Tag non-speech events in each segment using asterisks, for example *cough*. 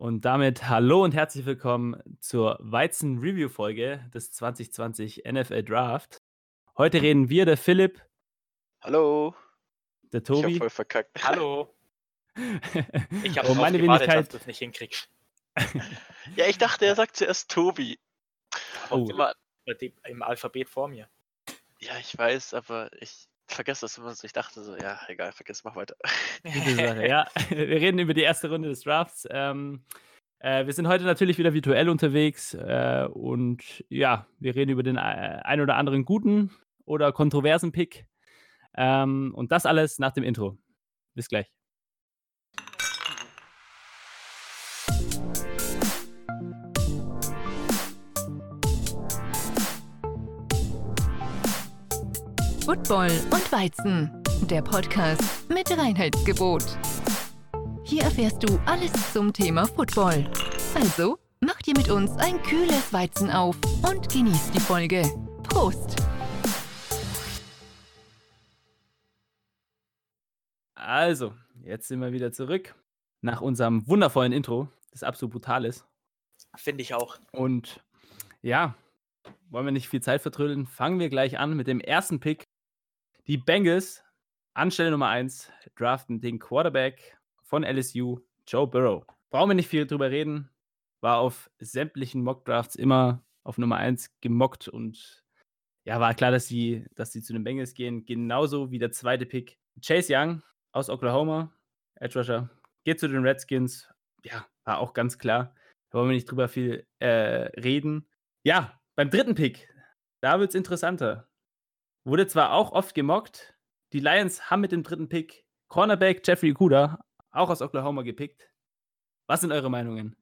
Und damit hallo und herzlich willkommen zur Weizen-Review-Folge des 2020 NFL Draft. Heute reden wir, der Philipp, Hallo. der Ich hab Tobi voll verkackt. *laughs* Hallo. *laughs* Ich habe oh, meine gewartet, dass Wenigkeit. du es nicht hinkriegst. *laughs* Ja, ich dachte, er sagt zuerst Tobi. Oh. Immer, Im Alphabet vor mir. ja, ich weiß, aber ich vergesse das immer so. Ich dachte so, ja, egal, vergiss, mach weiter. *laughs* Gute Sache, ja. Wir reden über die erste Runde des Drafts. Ähm, äh, wir sind heute natürlich wieder virtuell unterwegs äh, und ja, wir reden über den äh, ein oder anderen guten oder kontroversen Pick. Ähm, und das alles nach dem Intro. Bis gleich. Football und Weizen, der Podcast mit Reinheitsgebot. Hier erfährst du alles zum Thema Football. Also, mach dir mit uns ein kühles Weizen auf und genieß die Folge. Prost! Also, jetzt sind wir wieder zurück nach unserem wundervollen Intro, das absolut brutal ist. Finde ich auch. Und ja, wollen wir nicht viel Zeit vertrödeln, fangen wir gleich an mit dem ersten Pick. Die Bengals, Anstelle Nummer 1, draften den Quarterback von LSU, Joe Burrow. Brauchen wir nicht viel drüber reden, war auf sämtlichen Mock-Drafts immer auf Nummer 1 gemockt und ja, war klar, dass sie, dass sie zu den Bengals gehen. Genauso wie der zweite Pick, Chase Young aus Oklahoma, Edge Rusher, geht zu den Redskins. Ja, war auch ganz klar. Da wollen wir nicht drüber viel äh, reden. Ja, beim dritten Pick, da wird es interessanter. Wurde zwar auch oft gemockt, die Lions haben mit dem dritten Pick Cornerback Jeffrey Okuda, auch aus Oklahoma, gepickt. Was sind eure Meinungen?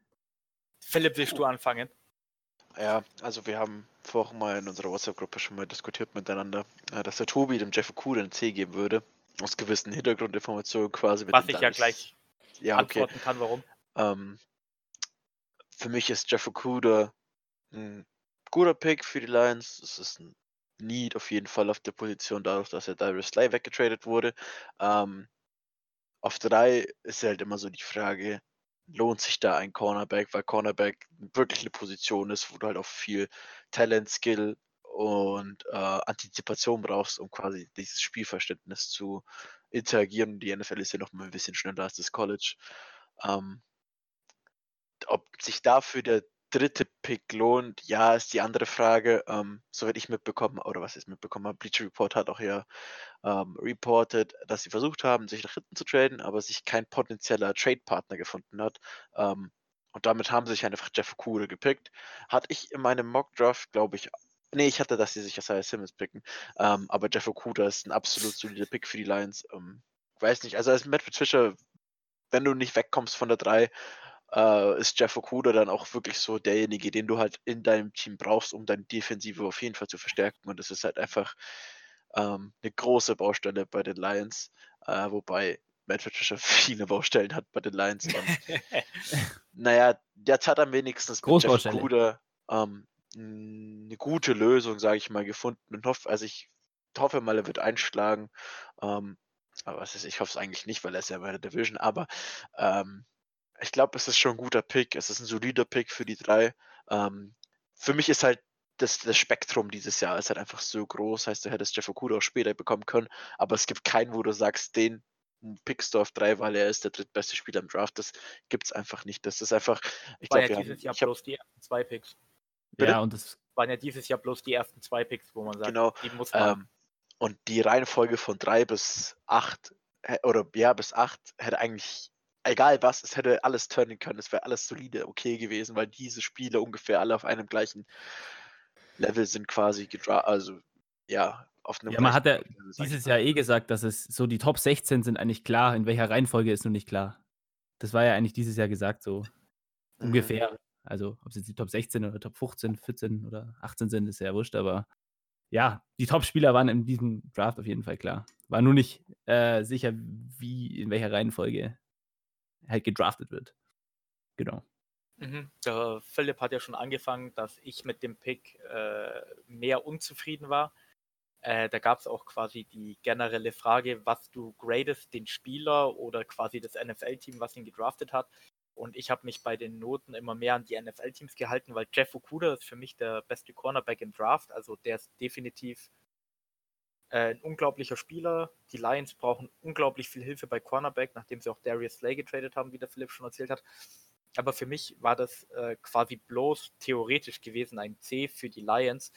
Philipp, willst du anfangen? Ja, also wir haben vorhin mal in unserer WhatsApp-Gruppe schon mal diskutiert miteinander, äh, dass der Tobi dem Jeff Okuda einen C geben würde. Aus gewissen Hintergrundinformationen quasi. mit Was ich ja gleich Ja, okay. antworten kann, warum. Ähm, für mich ist Jeff Okuda ein guter Pick für die Lions. Es ist ein Need auf jeden Fall auf der Position, dadurch, dass er Darius Slay weggetradet wurde. Ähm, auf drei ist halt immer so die Frage, lohnt sich da ein Cornerback, weil Cornerback wirklich eine Position ist, wo du halt auch viel Talent, Skill und äh, Antizipation brauchst, um quasi dieses Spielverständnis zu interagieren. Die NFL ist ja noch mal ein bisschen schneller als das College. Ähm, ob sich dafür der dritte Pick lohnt, ja, ist die andere Frage. Ähm, soweit ich mitbekommen, oder was ich mitbekommen habe, Bleacher Report hat auch ja ähm, reported, dass sie versucht haben, sich nach hinten zu traden, aber sich kein potenzieller Trade-Partner gefunden hat. Ähm, und damit haben sie sich einfach Jeff Okuda gepickt. Hatte ich in meinem Mock-Draft, glaube ich, nee, ich hatte, dass sie sich Isaiah Simmons picken, ähm, aber Jeff Okuda ist ein absolut solider Pick für die Lions. Ähm, weiß nicht, also als Matt Patricia, wenn du nicht wegkommst von der 3, äh, ist Jeff Okuda dann auch wirklich so derjenige, den du halt in deinem Team brauchst, um deine Defensive auf jeden Fall zu verstärken. Und das ist halt einfach ähm, eine große Baustelle bei den Lions, äh, wobei Matt Patricia *laughs* viele Baustellen hat bei den Lions. Und, *laughs* naja, jetzt hat er wenigstens mit Jeff. Okuda ähm, eine gute Lösung, sage ich mal, gefunden. Und hoffe, also ich hoffe mal, er wird einschlagen. Ähm, aber was ist, ich hoffe es eigentlich nicht, weil er ist ja bei der Division. Aber ähm, ich glaube, es ist schon ein guter Pick. Es ist ein solider Pick für die drei. Ähm, für mich ist halt das, das Spektrum dieses Jahr ist halt einfach so groß. Heißt, du hättest Jeff Okuda auch später bekommen können. Aber es gibt keinen, wo du sagst, den pickst du auf drei, weil er ist der drittbeste Spieler im Draft. Das gibt es einfach nicht. Das ist einfach, ich Waren glaube, ja dieses haben, Jahr ich hab, bloß die ersten zwei Picks. Bitte? Ja, und das Waren ja dieses Jahr bloß die ersten zwei Picks, wo man sagt, Genau, die muss man. ähm, und die Reihenfolge von drei bis acht oder ja, bis acht hätte eigentlich, egal was, es hätte alles turnen können, es wäre alles solide, okay gewesen, weil diese Spiele ungefähr alle auf einem gleichen Level sind quasi gedra also ja, auf einem Ja, man hat ja dieses. Jahr eh gesagt, dass es so die Top 16 sind eigentlich klar. In welcher Reihenfolge ist noch nicht klar. Das war ja eigentlich dieses Jahr gesagt, so Mhm. ungefähr. Also, ob es jetzt die Top 16 oder Top 15, 14 oder 18 sind, ist ja wurscht, aber ja, die Top-Spieler waren in diesem Draft auf jeden Fall klar. War nur nicht äh, sicher, wie, in welcher Reihenfolge halt gedraftet wird. Genau. Mhm. Der Philipp hat ja schon angefangen, dass ich mit dem Pick äh, mehr unzufrieden war. Äh, da gab es auch quasi die generelle Frage, was du gradest, den Spieler oder quasi das NFL-Team, was ihn gedraftet hat. Und ich habe mich bei den Noten immer mehr an die NFL-Teams gehalten, weil Jeff Okuda ist für mich der beste Cornerback im Draft. Also der ist definitiv äh, ein unglaublicher Spieler. Die Lions brauchen unglaublich viel Hilfe bei Cornerback, nachdem sie auch Darius Slay getradet haben, wie der Philipp schon erzählt hat. Aber für mich war das äh, quasi bloß theoretisch gewesen ein C für die Lions,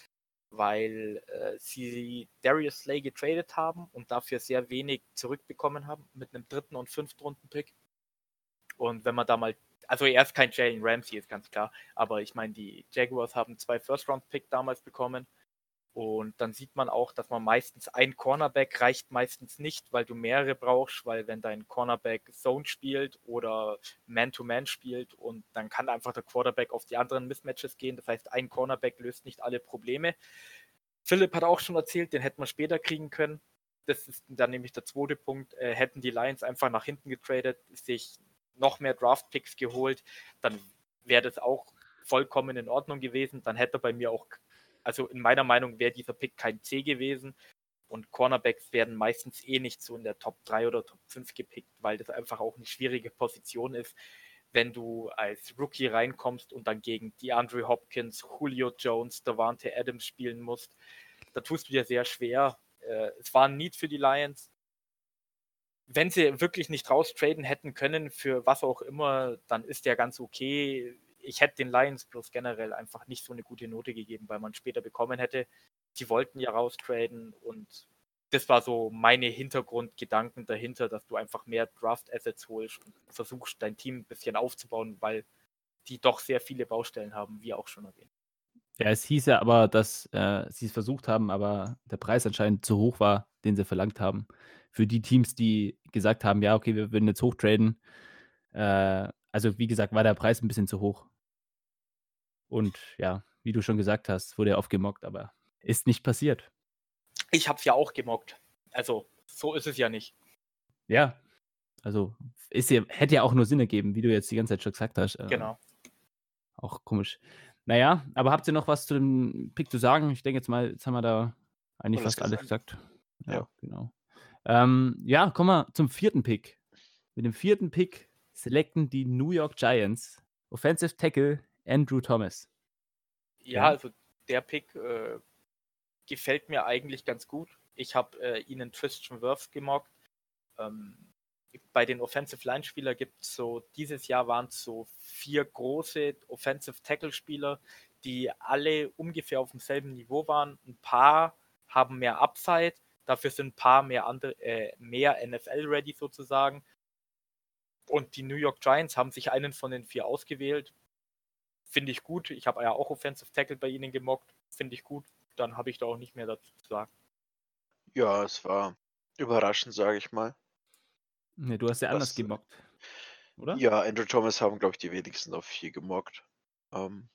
weil äh, sie Darius Slay getradet haben und dafür sehr wenig zurückbekommen haben mit einem dritten und fünften Runden-Pick. Und wenn man da mal, also er ist kein Jalen Ramsey, ist ganz klar, aber ich meine, die Jaguars haben zwei First-Round-Pick damals bekommen und dann sieht man auch, dass man meistens ein Cornerback reicht meistens nicht, weil du mehrere brauchst, weil wenn dein Cornerback Zone spielt oder Man-to-Man -Man spielt und dann kann einfach der Quarterback auf die anderen Mismatches gehen. Das heißt, ein Cornerback löst nicht alle Probleme. Philipp hat auch schon erzählt, den hätten wir später kriegen können. Das ist dann nämlich der zweite Punkt. Äh, hätten die Lions einfach nach hinten getradet, sich noch mehr Draft-Picks geholt, dann wäre das auch vollkommen in Ordnung gewesen. Dann hätte er bei mir auch also in meiner Meinung wäre dieser Pick kein C gewesen. Und Cornerbacks werden meistens eh nicht so in der Top 3 oder Top 5 gepickt, weil das einfach auch eine schwierige Position ist, wenn du als Rookie reinkommst und dann gegen DeAndre Hopkins, Julio Jones, Davante Adams spielen musst. Da tust du dir sehr schwer. Äh, es war ein Need für die Lions. Wenn sie wirklich nicht raustraden hätten können, für was auch immer, dann ist der ganz okay ich hätte den Lions bloß generell einfach nicht so eine gute Note gegeben, weil man später bekommen hätte. Sie wollten ja raustraden und das war so meine Hintergrundgedanken dahinter, dass du einfach mehr Draft-Assets holst und versuchst, dein Team ein bisschen aufzubauen, weil die doch sehr viele Baustellen haben, wie auch schon erwähnt. Ja, es hieß ja aber, dass äh, sie es versucht haben, aber der Preis anscheinend zu hoch war, den sie verlangt haben. Für die Teams, die gesagt haben, ja, okay, wir würden jetzt hochtraden. Äh, also, wie gesagt, war der Preis ein bisschen zu hoch. Und ja, wie du schon gesagt hast, wurde er oft gemockt, aber ist nicht passiert. Ich habe es ja auch gemockt. Also, so ist es ja nicht. Ja, also ist ja, hätte ja auch nur Sinn ergeben, wie du jetzt die ganze Zeit schon gesagt hast. Äh, genau. Auch komisch. Naja, aber habt ihr noch was zu dem Pick zu sagen? Ich denke jetzt mal, jetzt haben wir da eigentlich fast alles gesagt. Ja, ja. genau. Ähm, ja, kommen wir zum vierten Pick. Mit dem vierten Pick selecten die New York Giants Offensive Tackle Andrew Thomas. Ja, also der Pick äh, gefällt mir eigentlich ganz gut. Ich habe äh, ihnen Tristan Wirth gemockt. Ähm, bei den Offensive Line Spieler gibt es so, dieses Jahr waren es so vier große Offensive Tackle Spieler, die alle ungefähr auf demselben Niveau waren. Ein paar haben mehr Upside, dafür sind ein paar mehr, andere, äh, mehr NFL ready sozusagen. Und die New York Giants haben sich einen von den vier ausgewählt finde ich gut. Ich habe ja auch Offensive Tackle bei ihnen gemockt. Finde ich gut. Dann habe ich da auch nicht mehr dazu zu sagen. Ja, es war überraschend, sage ich mal. Ne, du hast ja anders Was, gemockt. Oder? Ja, Andrew Thomas haben, glaube ich, die wenigsten auf vier gemockt. Ähm,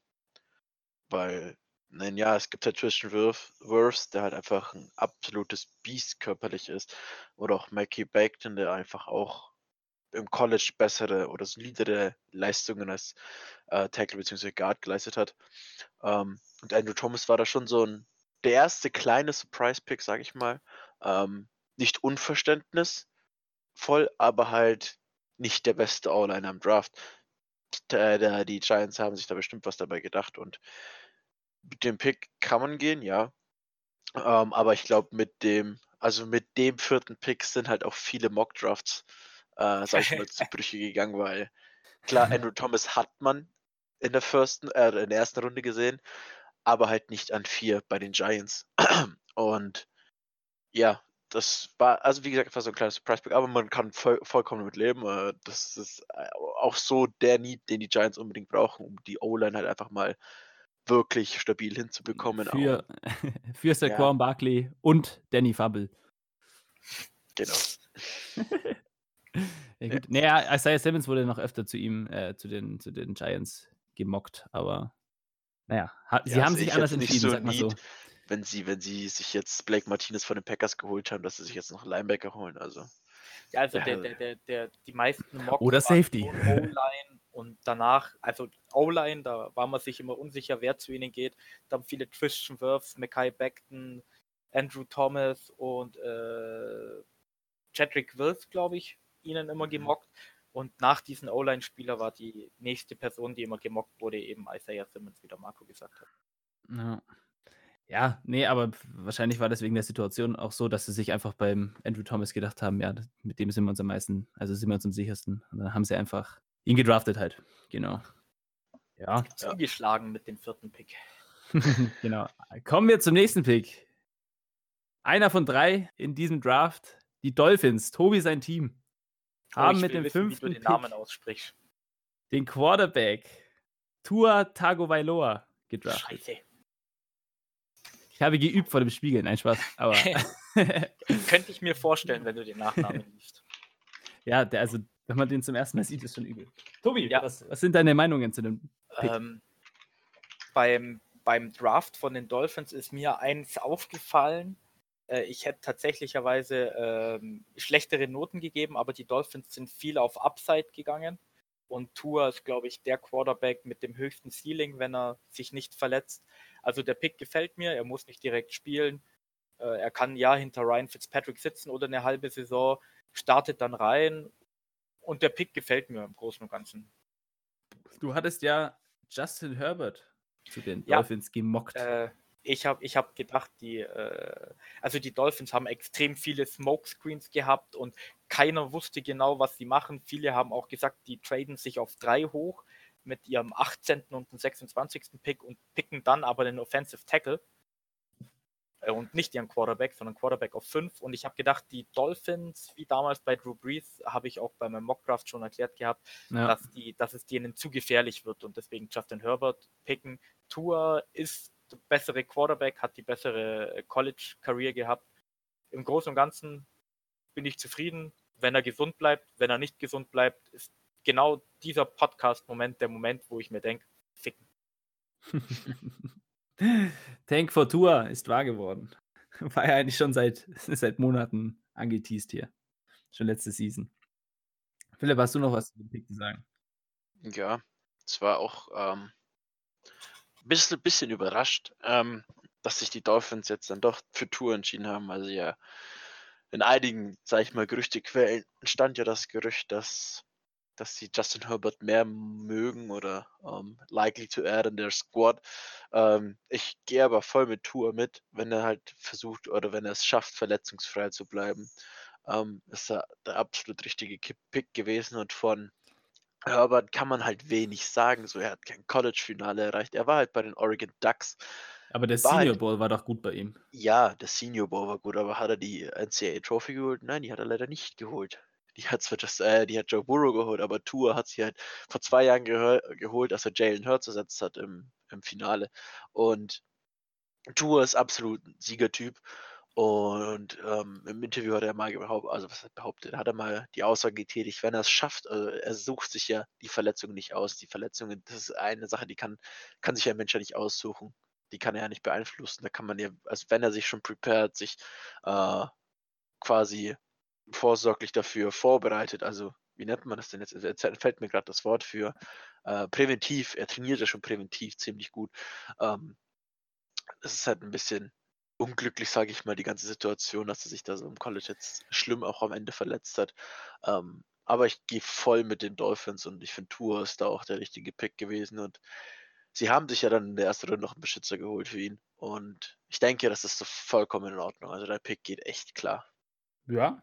weil, nein, ja, es gibt halt Tristan Wirfs, der halt einfach ein absolutes Biest körperlich ist. Oder auch Mackie Bagton, der einfach auch im College bessere oder solidere Leistungen als äh, Tackle bzw. Guard geleistet hat. Ähm, und Andrew Thomas war da schon so ein der erste kleine Surprise-Pick, sag ich mal. Ähm, nicht unverständnisvoll, aber halt nicht der beste All-Liner im Draft. Die, die Giants haben sich da bestimmt was dabei gedacht und mit dem Pick kann man gehen, ja. Ähm, aber ich glaube, mit dem, also mit dem vierten Pick sind halt auch viele Mock-Drafts äh, sag ich mal, zu *laughs* Brüche gegangen, weil klar, Andrew Thomas hat man in der, firsten, äh, in der ersten Runde gesehen, aber halt nicht an vier bei den Giants. *clears throat* Und ja, das war, also wie gesagt, war so ein kleines Surprise-Pick, aber man kann voll, vollkommen damit leben. Äh, das ist äh, auch so der Need, den die Giants unbedingt brauchen, um die O-Line halt einfach mal wirklich stabil hinzubekommen. Für, *laughs* für Saquon ja. Barkley und Danny Fubble. Genau. *laughs* *laughs* ja, gut. Naja, Isaiah Simmons wurde noch öfter zu ihm, äh, zu, den, zu den Giants gemockt, aber naja, ha sie ja, haben sich anders entschieden, so sag mal so. Wenn sie, wenn sie sich jetzt Blake Martinez von den Packers geholt haben, dass sie sich jetzt noch Linebacker holen, also. Ja, also der, der, der, der, die meisten Mocks Oder Safety. O-Line und danach, also O-Line, da war man sich immer unsicher, wer zu ihnen geht. Dann viele Christian Wirfs, Mackay Beckton, Andrew Thomas und äh, Chadwick Wills, glaube ich, ihnen immer gemockt. Und nach diesem O-Line-Spieler war die nächste Person, die immer gemockt wurde, eben Isaiah Simmons, wie der Marco gesagt hat. Ja. Ja, nee, aber wahrscheinlich war das wegen der Situation auch so, dass sie sich einfach beim Andrew Thomas gedacht haben, ja, mit dem sind wir uns am meisten, also sind wir uns am sichersten. Und dann haben sie einfach ihn gedraftet halt. Genau. Ja. Zugeschlagen mit dem vierten Pick. *laughs* genau. Kommen wir zum nächsten Pick. Einer von drei in diesem Draft. Die Dolphins, Tobi sein Team, haben mit dem wissen, wie fünften du den Pick Namen aussprichst. den Quarterback Tua Tagovailoa gedraftet. Scheiße. Ich habe geübt vor dem Spiegel, nein Spaß, aber *laughs* *laughs* Könnte ich mir vorstellen, wenn du den Nachnamen liest. ja, der, also wenn man den zum ersten Mal sieht, ist schon übel. Tobi, Ja. was, was sind deine Meinungen zu dem? Pick. Ähm, beim, beim Draft von den Dolphins ist mir eins aufgefallen. Äh, ich hätte tatsächlicherweise ähm, schlechtere Noten gegeben, aber die Dolphins sind viel auf Upside gegangen. Und Tua ist, glaube ich, der Quarterback mit dem höchsten Ceiling, wenn er sich nicht verletzt. Also der Pick gefällt mir, er muss nicht direkt spielen. Äh, er kann ja hinter Ryan Fitzpatrick sitzen oder eine halbe Saison, startet dann rein. Und der Pick gefällt mir im Großen und Ganzen. Du hattest ja Justin Herbert zu den Ja. Dolphins gemockt. Äh, ich habe ich hab gedacht, die, äh, also die Dolphins haben extrem viele Smokescreens gehabt und keiner wusste genau, was sie machen. Viele haben auch gesagt, die traden sich auf drei hoch mit ihrem 18. und dem 26. Pick und picken dann aber den Offensive Tackle äh, und nicht ihren Quarterback, sondern Quarterback auf 5. Und ich habe gedacht, die Dolphins, wie damals bei Drew Brees, habe ich auch bei meinem Mockdraft schon erklärt gehabt, ja. dass, die, dass es denen zu gefährlich wird und deswegen Justin Herbert picken. Tour ist bessere Quarterback, hat die bessere College-Career gehabt. Im Großen und Ganzen bin ich zufrieden, wenn er gesund bleibt. Wenn er nicht gesund bleibt, ist genau dieser Podcast-Moment der Moment, wo ich mir denke, ficken. *laughs* Tank for Tour ist wahr geworden. *laughs* War ja eigentlich schon seit, *laughs* seit Monaten angeteased hier. Schon letzte Season. Philipp, hast du noch was zu dem Pick zu sagen? Ja, es war auch ähm, bisschen, bisschen überrascht, ähm, dass sich die Dolphins jetzt dann doch für Tour entschieden haben. Also ja, in einigen, sag ich mal, Gerüchtequellen stand ja das Gerücht, dass, dass sie Justin Herbert mehr mögen oder ähm, likely to add in their squad. Ähm, ich gehe aber voll mit Tour mit, wenn er halt versucht oder wenn er es schafft, verletzungsfrei zu bleiben. Ähm, ist er der absolut richtige Pick gewesen und von Herbert kann man halt wenig sagen. So, er hat kein College-Finale erreicht. Er war halt bei den Oregon Ducks. Aber der War halt- Senior Bowl war doch gut bei ihm. Ja, der Senior Bowl war gut, aber hat er die NCAA Trophy geholt? Nein, die hat er leider nicht geholt. Die hat zwar just, äh, die hat Joe Burrow geholt, aber Tour hat sie halt vor zwei Jahren geholt, als er Jalen Hurts ersetzt hat im, im Finale. Und Tour ist absolut ein Siegertyp. Und ähm, im Interview hat er mal behauptet, also was hat behauptet, hat er mal die Aussage getätigt, wenn er es schafft, also er sucht sich ja die Verletzung nicht aus. Die Verletzungen, das ist eine Sache, die kann, kann sich ein Mensch ja nicht aussuchen. Die kann er ja nicht beeinflussen. Da kann man ja, also wenn er sich schon prepared, sich äh, quasi vorsorglich dafür vorbereitet, also wie nennt man das denn jetzt? Jetzt fällt mir gerade das Wort für äh, präventiv. Er trainiert ja schon präventiv ziemlich gut. Ähm, es ist halt ein bisschen unglücklich, sage ich mal, die ganze Situation, dass er sich da so im College jetzt schlimm auch am Ende verletzt hat. Ähm, aber ich gehe voll mit den Dolphins und ich finde, Tour ist da auch der richtige Pick gewesen und sie haben sich ja dann in der ersten Runde noch einen Beschützer geholt für ihn und ich denke, das ist so vollkommen in Ordnung. Also der Pick geht echt klar. Ja.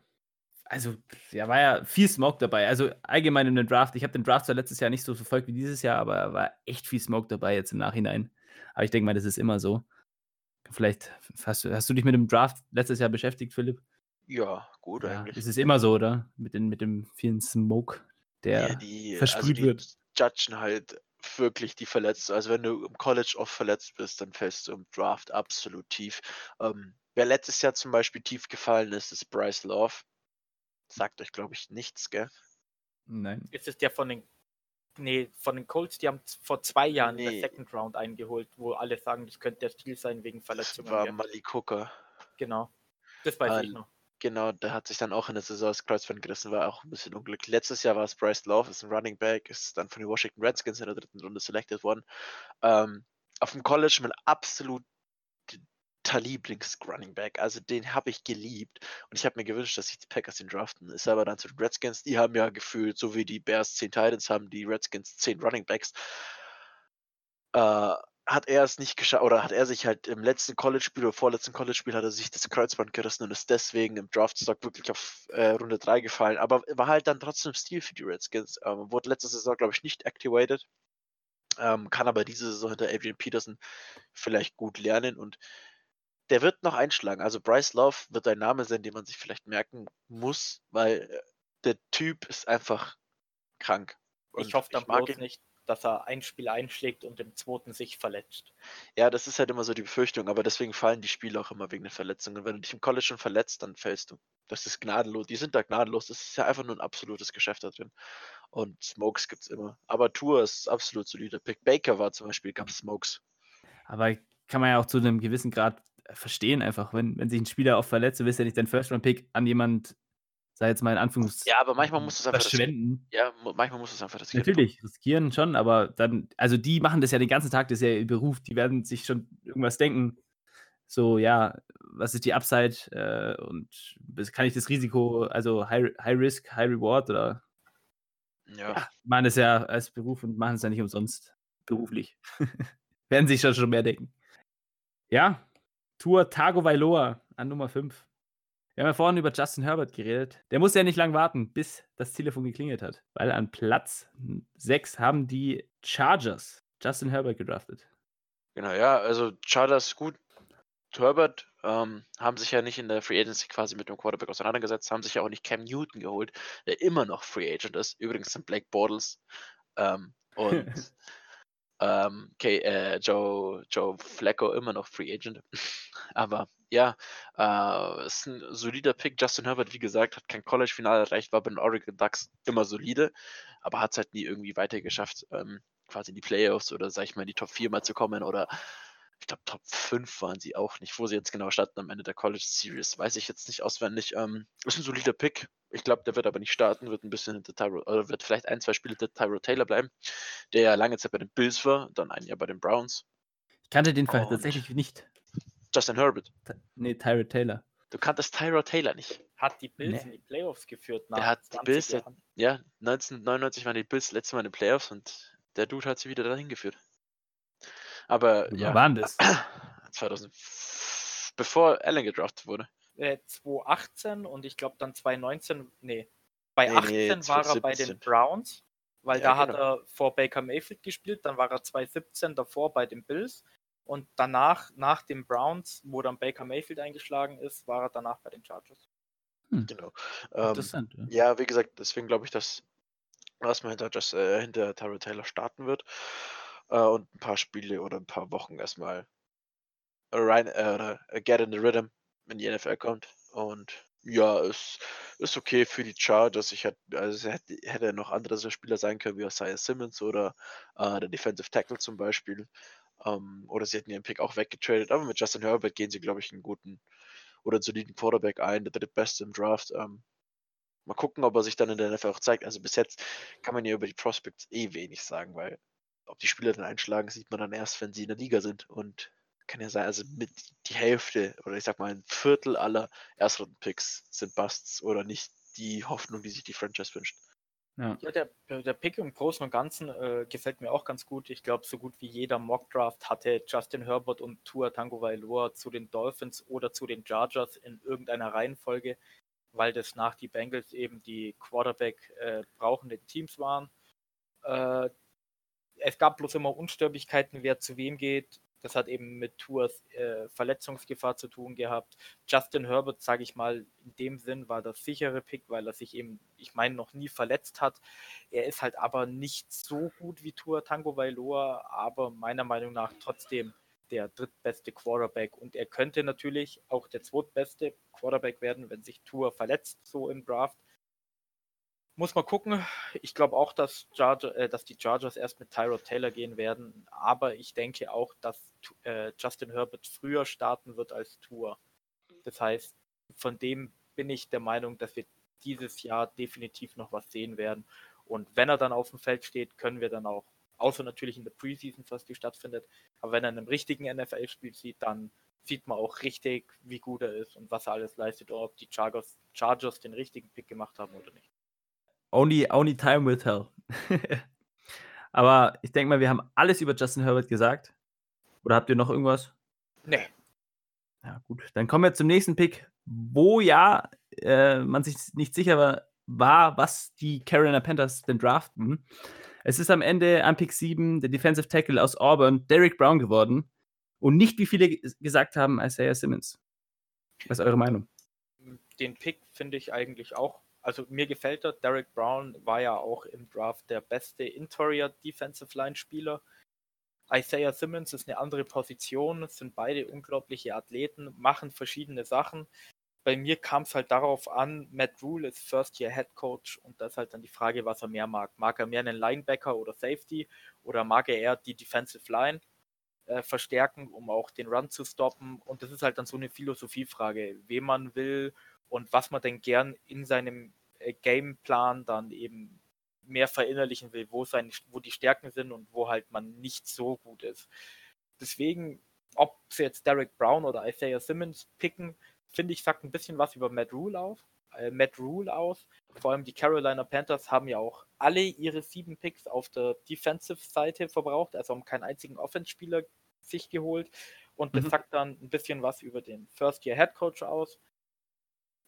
Also, ja, war ja viel Smoke dabei. Also allgemein in den Draft. Ich habe den Draft zwar letztes Jahr nicht so verfolgt wie dieses Jahr, aber war echt viel Smoke dabei jetzt im Nachhinein. Aber ich denke mal, das ist immer so. Vielleicht hast du, hast du dich mit dem Draft letztes Jahr beschäftigt, Philipp? Ja, gut Ja, eigentlich. das ist immer so, oder? Mit, den, mit dem vielen Smoke, der Ja, die, versprüht die wird. judgen halt wirklich die Verletzten. Also wenn du im College oft verletzt bist, dann fällst du im Draft absolut tief. Ähm, wer letztes Jahr zum Beispiel tief gefallen ist, ist Bryce Love. Sagt euch, glaube ich, nichts, gell? Nein. Ist es der von den, nee, von den Colts, die haben vor zwei Jahren in Nee. der Second Round eingeholt, wo alle sagen, das könnte der Stil sein wegen Das Verletzungen. war Ja, Malik Hooker. genau. Das weiß ich Ah, noch. Genau, der hat sich dann auch in der Saison das Kreuzband gerissen, war auch ein bisschen unglücklich. Letztes Jahr war es Bryce Love, ist ein Running Back, ist dann von den Washington Redskins in der dritten Runde selected worden. Ähm, auf dem College mit absolut Lieblings-Running Back. Also den habe ich geliebt. Und ich habe mir gewünscht, dass sich die Packers den draften. Ist aber dann zu den Redskins. Die haben ja gefühlt, so wie die Bears 10 Titans haben, die Redskins 10 Running Backs. Äh, hat er es nicht geschafft, oder hat er sich halt im letzten College-Spiel oder vorletzten College-Spiel hat er sich das Kreuzband gerissen und ist deswegen im Draftstock wirklich auf äh, Runde 3 gefallen. Aber war halt dann trotzdem Stil für die Redskins. Ähm, wurde letzte Saison, glaube ich, nicht activated. Ähm, kann aber diese Saison hinter Adrian Peterson vielleicht gut lernen und der wird noch einschlagen. Also Bryce Love wird ein Name sein, den man sich vielleicht merken muss, weil äh, der Typ ist einfach krank. Und ich hoffe dann bloß nicht, dass er ein Spiel einschlägt und im zweiten sich verletzt. Ja, das ist halt immer so die Befürchtung, aber deswegen fallen die Spiele auch immer wegen den Verletzungen. Wenn du dich im College schon verletzt, dann fällst du. Das ist gnadenlos. Die sind da gnadenlos. Das ist ja einfach nur ein absolutes Geschäft da drin. Und Smokes gibt es immer. Aber Tour ist absolut solider Pick. Baker war zum Beispiel, gab es Smokes. Aber kann man ja auch zu einem gewissen Grad verstehen, einfach, wenn, wenn sich ein Spieler auch verletzt, du willst ja nicht deinen First-Round-Pick an jemand sei jetzt mal in Anführungszeichen. Ja, aber manchmal muss es einfach verschwenden. Ja, manchmal muss es einfach riskieren. Natürlich, riskieren schon, aber dann, also die machen das ja den ganzen Tag, das ist ja ihr Beruf, die werden sich schon irgendwas denken. So, ja, was ist die Upside äh, und kann ich das Risiko, also High, High Risk, High Reward oder ja. ja machen es ja als Beruf und machen es ja nicht umsonst beruflich. *laughs* werden sich schon, schon mehr denken. Ja, Tour Tago Vailoa an Nummer 5. Wir haben ja vorhin über Justin Herbert geredet. Der musste ja nicht lang warten, bis das Telefon geklingelt hat. Weil an Platz 6 haben die Chargers Justin Herbert gedraftet. Genau, ja, also Chargers gut. Herbert ähm, haben sich ja nicht in der Free Agency quasi mit dem Quarterback auseinandergesetzt, haben sich ja auch nicht Cam Newton geholt, der immer noch Free Agent ist. Übrigens sind Blake Bortles ähm, und *laughs* ähm, okay, äh, Joe, Joe Flacco immer noch Free Agent. *laughs* Aber ja, äh, ist ein solider Pick. Justin Herbert, wie gesagt, hat kein College-Finale erreicht, war bei den Oregon Ducks immer solide, aber hat es halt nie irgendwie weiter geschafft, ähm, quasi in die Playoffs oder sag ich mal in die Top 4 mal zu kommen oder ich glaube, Top 5 waren sie auch nicht. Wo sie jetzt genau standen am Ende der College Series, weiß ich jetzt nicht auswendig. Ähm, ist ein solider Pick. Ich glaube, der wird aber nicht starten, wird ein bisschen hinter Tyro, oder wird vielleicht ein, zwei Spiele hinter Tyro Taylor bleiben, der ja lange Zeit bei den Bills war, dann ein Jahr bei den Browns. Ich kannte den Fall tatsächlich nicht. Justin Herbert. Nee, Tyro Taylor. Du kanntest Tyro Taylor nicht. Hat die Bills nee. in die Playoffs geführt nach der hat die Bills, Jahren. Ja, 1999 waren die Bills letztes Mal in den Playoffs und der Dude hat sie wieder dahin geführt. Aber Wann ja. waren das? *clears throat* 2000, bevor Allen gedraftet wurde. Äh, 2018 und ich glaube dann 2019, nee, bei nee, 18 nee, war er bei den Browns, weil ja, da genau. hat er vor Baker Mayfield gespielt, dann war er 2017 davor bei den Bills und danach, nach den Browns, wo dann Baker Mayfield eingeschlagen ist, war er danach bei den Chargers. Hm. Genau. Ähm, Interessant. Ja. ja. wie gesagt, deswegen glaube ich, dass erstmal hinter, just, äh, hinter Tyrell Taylor starten wird äh, und ein paar Spiele oder ein paar Wochen erstmal rein, äh, get in the rhythm, wenn die NFL kommt. Und ja, es ist okay für die Chargers. Ich hätte, also hätte, hätte noch andere Spieler sein können, wie Isaiah Simmons oder äh, der Defensive Tackle zum Beispiel. Ähm, oder sie hätten ihren Pick auch weggetradet. Aber mit Justin Herbert gehen sie, glaube ich, einen guten oder einen soliden Quarterback ein, der drittbeste im Draft. Ähm, mal gucken, ob er sich dann in der NFL auch zeigt. Also bis jetzt kann man ja über die Prospects eh wenig sagen, weil ob die Spieler dann einschlagen, sieht man dann erst, wenn sie in der Liga sind. Und kann ja sein, also mit die Hälfte oder ich sag mal ein Viertel aller Erstrunden-Picks sind Busts oder nicht die Hoffnung, die sich die Franchise wünscht. Ja, ja der, der Pick im Großen und Ganzen äh, gefällt mir auch ganz gut. Ich glaube, so gut wie jeder Mock-Draft hatte Justin Herbert und Tua Tango Vailoa zu den Dolphins oder zu den Chargers in irgendeiner Reihenfolge, weil das nach die Bengals eben die Quarterback äh, brauchenden Teams waren. Äh, es gab bloß immer Unsterbigkeiten, wer zu wem geht. Das hat eben mit Tours äh, Verletzungsgefahr zu tun gehabt. Justin Herbert, sage ich mal, in dem Sinn war das sichere Pick, weil er sich eben, ich meine, noch nie verletzt hat. Er ist halt aber nicht so gut wie Tour Tango Vailoa, aber meiner Meinung nach trotzdem der drittbeste Quarterback. Und er könnte natürlich auch der zweitbeste Quarterback werden, wenn sich Tour verletzt, so im Draft. Muss man gucken. Ich glaube auch, dass, Charger, äh, dass die Chargers erst mit Tyrod Taylor gehen werden, aber ich denke auch, dass äh, Justin Herbert früher starten wird als Tour. Das heißt, von dem bin ich der Meinung, dass wir dieses Jahr definitiv noch was sehen werden. Und wenn er dann auf dem Feld steht, können wir dann auch, außer natürlich in der Preseason, was die stattfindet, aber wenn er in einem richtigen NFL-Spiel sieht, dann sieht man auch richtig, wie gut er ist und was er alles leistet, ob die Chargers, Chargers den richtigen Pick gemacht haben oder nicht. Only, only time will tell. *laughs* Aber ich denke mal, wir haben alles über Justin Herbert gesagt. Oder habt ihr noch irgendwas? Nee. Ja, gut. Dann kommen wir zum nächsten Pick, wo ja äh, man sich nicht sicher war, war, was die Carolina Panthers denn draften. Es ist am Ende an Pick 7 der Defensive Tackle aus Auburn, Derek Brown, geworden. Und nicht, wie viele gesagt haben, Isaiah Simmons. Was ist eure Meinung? Den Pick finde ich eigentlich auch. Also mir gefällt er. Derek Brown war ja auch im Draft der beste Interior Defensive Line Spieler. Isaiah Simmons ist eine andere Position, sind beide unglaubliche Athleten, machen verschiedene Sachen. Bei mir kam es halt darauf an, Matt Rule ist First Year Head Coach und das ist halt dann die Frage, was er mehr mag. Mag er mehr einen Linebacker oder Safety oder mag er eher die Defensive Line? Äh, verstärken, um auch den Run zu stoppen. Und das ist halt dann so eine Philosophiefrage, wem man will und was man denn gern in seinem äh, Gameplan dann eben mehr verinnerlichen will, wo, seine, wo die Stärken sind und wo halt man nicht so gut ist. Deswegen, ob sie jetzt Derek Brown oder Isaiah Simmons picken, finde ich, sagt ein bisschen was über Matt Rule auf. Äh, Matt Rule aus. Vor allem die Carolina Panthers haben ja auch alle ihre sieben Picks auf der Defensive-Seite verbraucht, also haben keinen einzigen Offense-Spieler sich geholt. Und das mhm. sagt dann ein bisschen was über den First-Year-Head-Coach aus.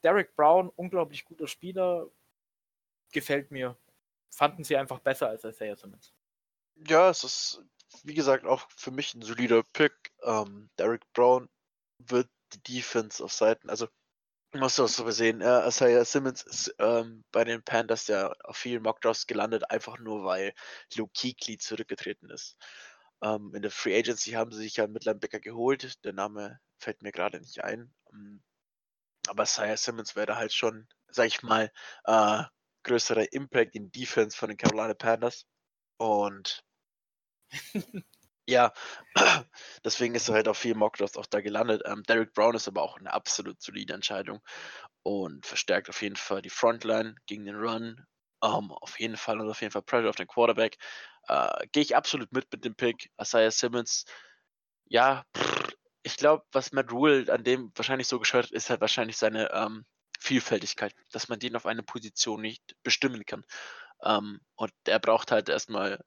Derek Brown, unglaublich guter Spieler, gefällt mir. Fanden sie einfach besser als Isaiah Simmons. Ja, es ist, wie gesagt, auch für mich ein solider Pick. Ähm, Derek Brown wird die Defense auf Seiten, also Musst du auch so sehen, äh, Isaiah Simmons ist ähm, bei den Panthers ja auf vielen Mockdrafts gelandet, einfach nur weil Luke Kuechly zurückgetreten ist. Ähm, in der Free Agency haben sie sich ja einen Linebacker geholt, der Name fällt mir gerade nicht ein. Ähm, aber Isaiah Simmons wäre halt schon, sag ich mal, äh, größerer Impact in Defense von den Carolina Panthers. Und *laughs* Ja, *clears throat* deswegen ist er halt auf viel Mockdrafts auch da gelandet. Ähm, Derek Brown ist aber auch eine absolut solide Entscheidung und verstärkt auf jeden Fall die Frontline gegen den Run. Ähm, auf jeden Fall und auf jeden Fall Pressure auf den Quarterback. Äh, Gehe ich absolut mit mit dem Pick. Isaiah Simmons, ja, pff, ich glaube, was Matt Rule an dem wahrscheinlich so hat, ist halt wahrscheinlich seine ähm, Vielfältigkeit, dass man den auf eine Position nicht bestimmen kann. Ähm, und er braucht halt erstmal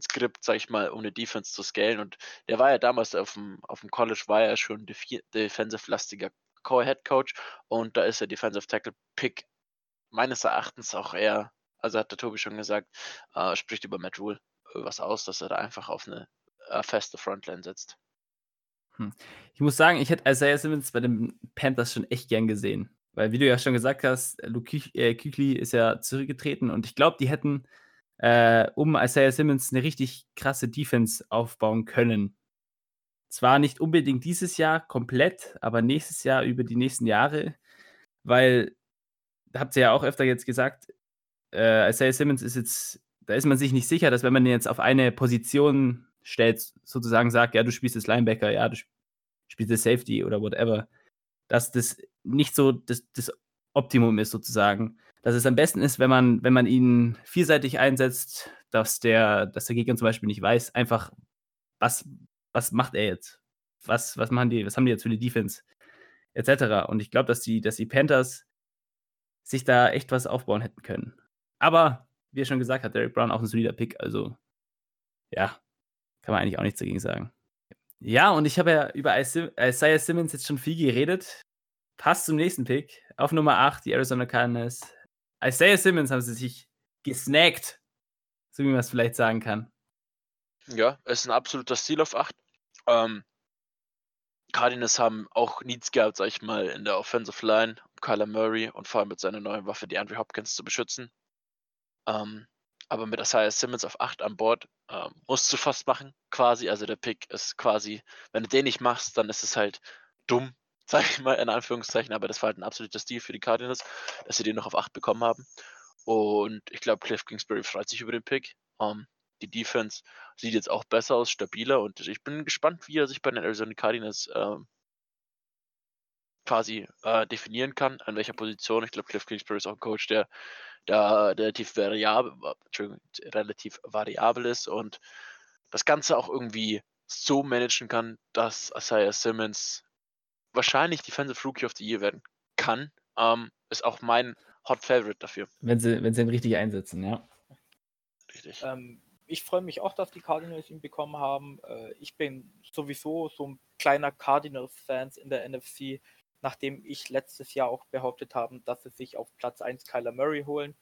Skript, sag ich mal, um eine Defense zu scalen. Und der war ja damals auf dem, auf dem College, war er schon defensive-lastiger Core-Head Coach und da ist der Defensive Tackle Pick meines Erachtens auch eher, also hat der Tobi schon gesagt, äh, spricht über Matt Rule äh, was aus, dass er da einfach auf eine äh, feste Frontline setzt. Hm. Ich muss sagen, ich hätte Isaiah Simmons bei den Panthers schon echt gern gesehen. Weil, wie du ja schon gesagt hast, Luke Kuechly ist ja zurückgetreten und ich glaube, die hätten äh, um Isaiah Simmons eine richtig krasse Defense aufbauen können. Zwar nicht unbedingt dieses Jahr komplett, aber nächstes Jahr über die nächsten Jahre, weil, habt ihr ja auch öfter jetzt gesagt, äh, Isaiah Simmons ist jetzt, da ist man sich nicht sicher, dass wenn man ihn jetzt auf eine Position stellt, sozusagen sagt, ja, du spielst das Linebacker, ja, du spielst das Safety oder whatever, dass das nicht so das, das Optimum ist, sozusagen dass es am besten ist, wenn man, wenn man ihn vielseitig einsetzt, dass der, dass der Gegner zum Beispiel nicht weiß, einfach, was, was macht er jetzt? Was, was machen die, was haben die jetzt für eine Defense? Etc. Und ich glaube, dass die, dass die Panthers sich da echt was aufbauen hätten können. Aber, wie er schon gesagt hat, Derek Brown auch ein solider Pick, also ja, kann man eigentlich auch nichts dagegen sagen. Ja, und ich habe ja über Isaiah Simmons jetzt schon viel geredet. Passt zum nächsten Pick. Auf Nummer 8, die Arizona Cardinals. Isaiah Simmons haben sie sich gesnackt, so wie man es vielleicht sagen kann. Ja, es ist ein absoluter Stil auf 8. Ähm, Cardinals haben auch Needs gehabt, sag ich mal, in der Offensive Line, um Kyler Murray und vor allem mit seiner neuen Waffe, die Andrew Hopkins, zu beschützen. Ähm, aber mit Isaiah Simmons auf 8 an Bord ähm, musst du fast machen, quasi. Also der Pick ist quasi, wenn du den nicht machst, dann ist es halt dumm, sage ich mal in Anführungszeichen, aber das war halt ein absoluter Stil für die Cardinals, dass sie den noch auf 8 bekommen haben. Und ich glaube, Cliff Kingsbury freut sich über den Pick. Um, ähm, die Defense sieht jetzt auch besser aus, stabiler und ich bin gespannt, wie er sich bei den Arizona Cardinals ähm, quasi äh, definieren kann, an welcher Position. Ich glaube, Cliff Kingsbury ist auch ein Coach, der da relativ variabel, relativ variabel ist und das Ganze auch irgendwie so managen kann, dass Isaiah Simmons wahrscheinlich Defensive Rookie of the Year werden kann. Ähm, ist auch mein Hot Favorite dafür. Wenn sie, wenn sie ihn richtig einsetzen, ja. Richtig. Ähm, ich freue mich auch, dass die Cardinals ihn bekommen haben. Äh, ich bin sowieso so ein kleiner Cardinals-Fans in der NFC, nachdem ich letztes Jahr auch behauptet habe, dass sie sich auf Platz 1 Kyler Murray holen.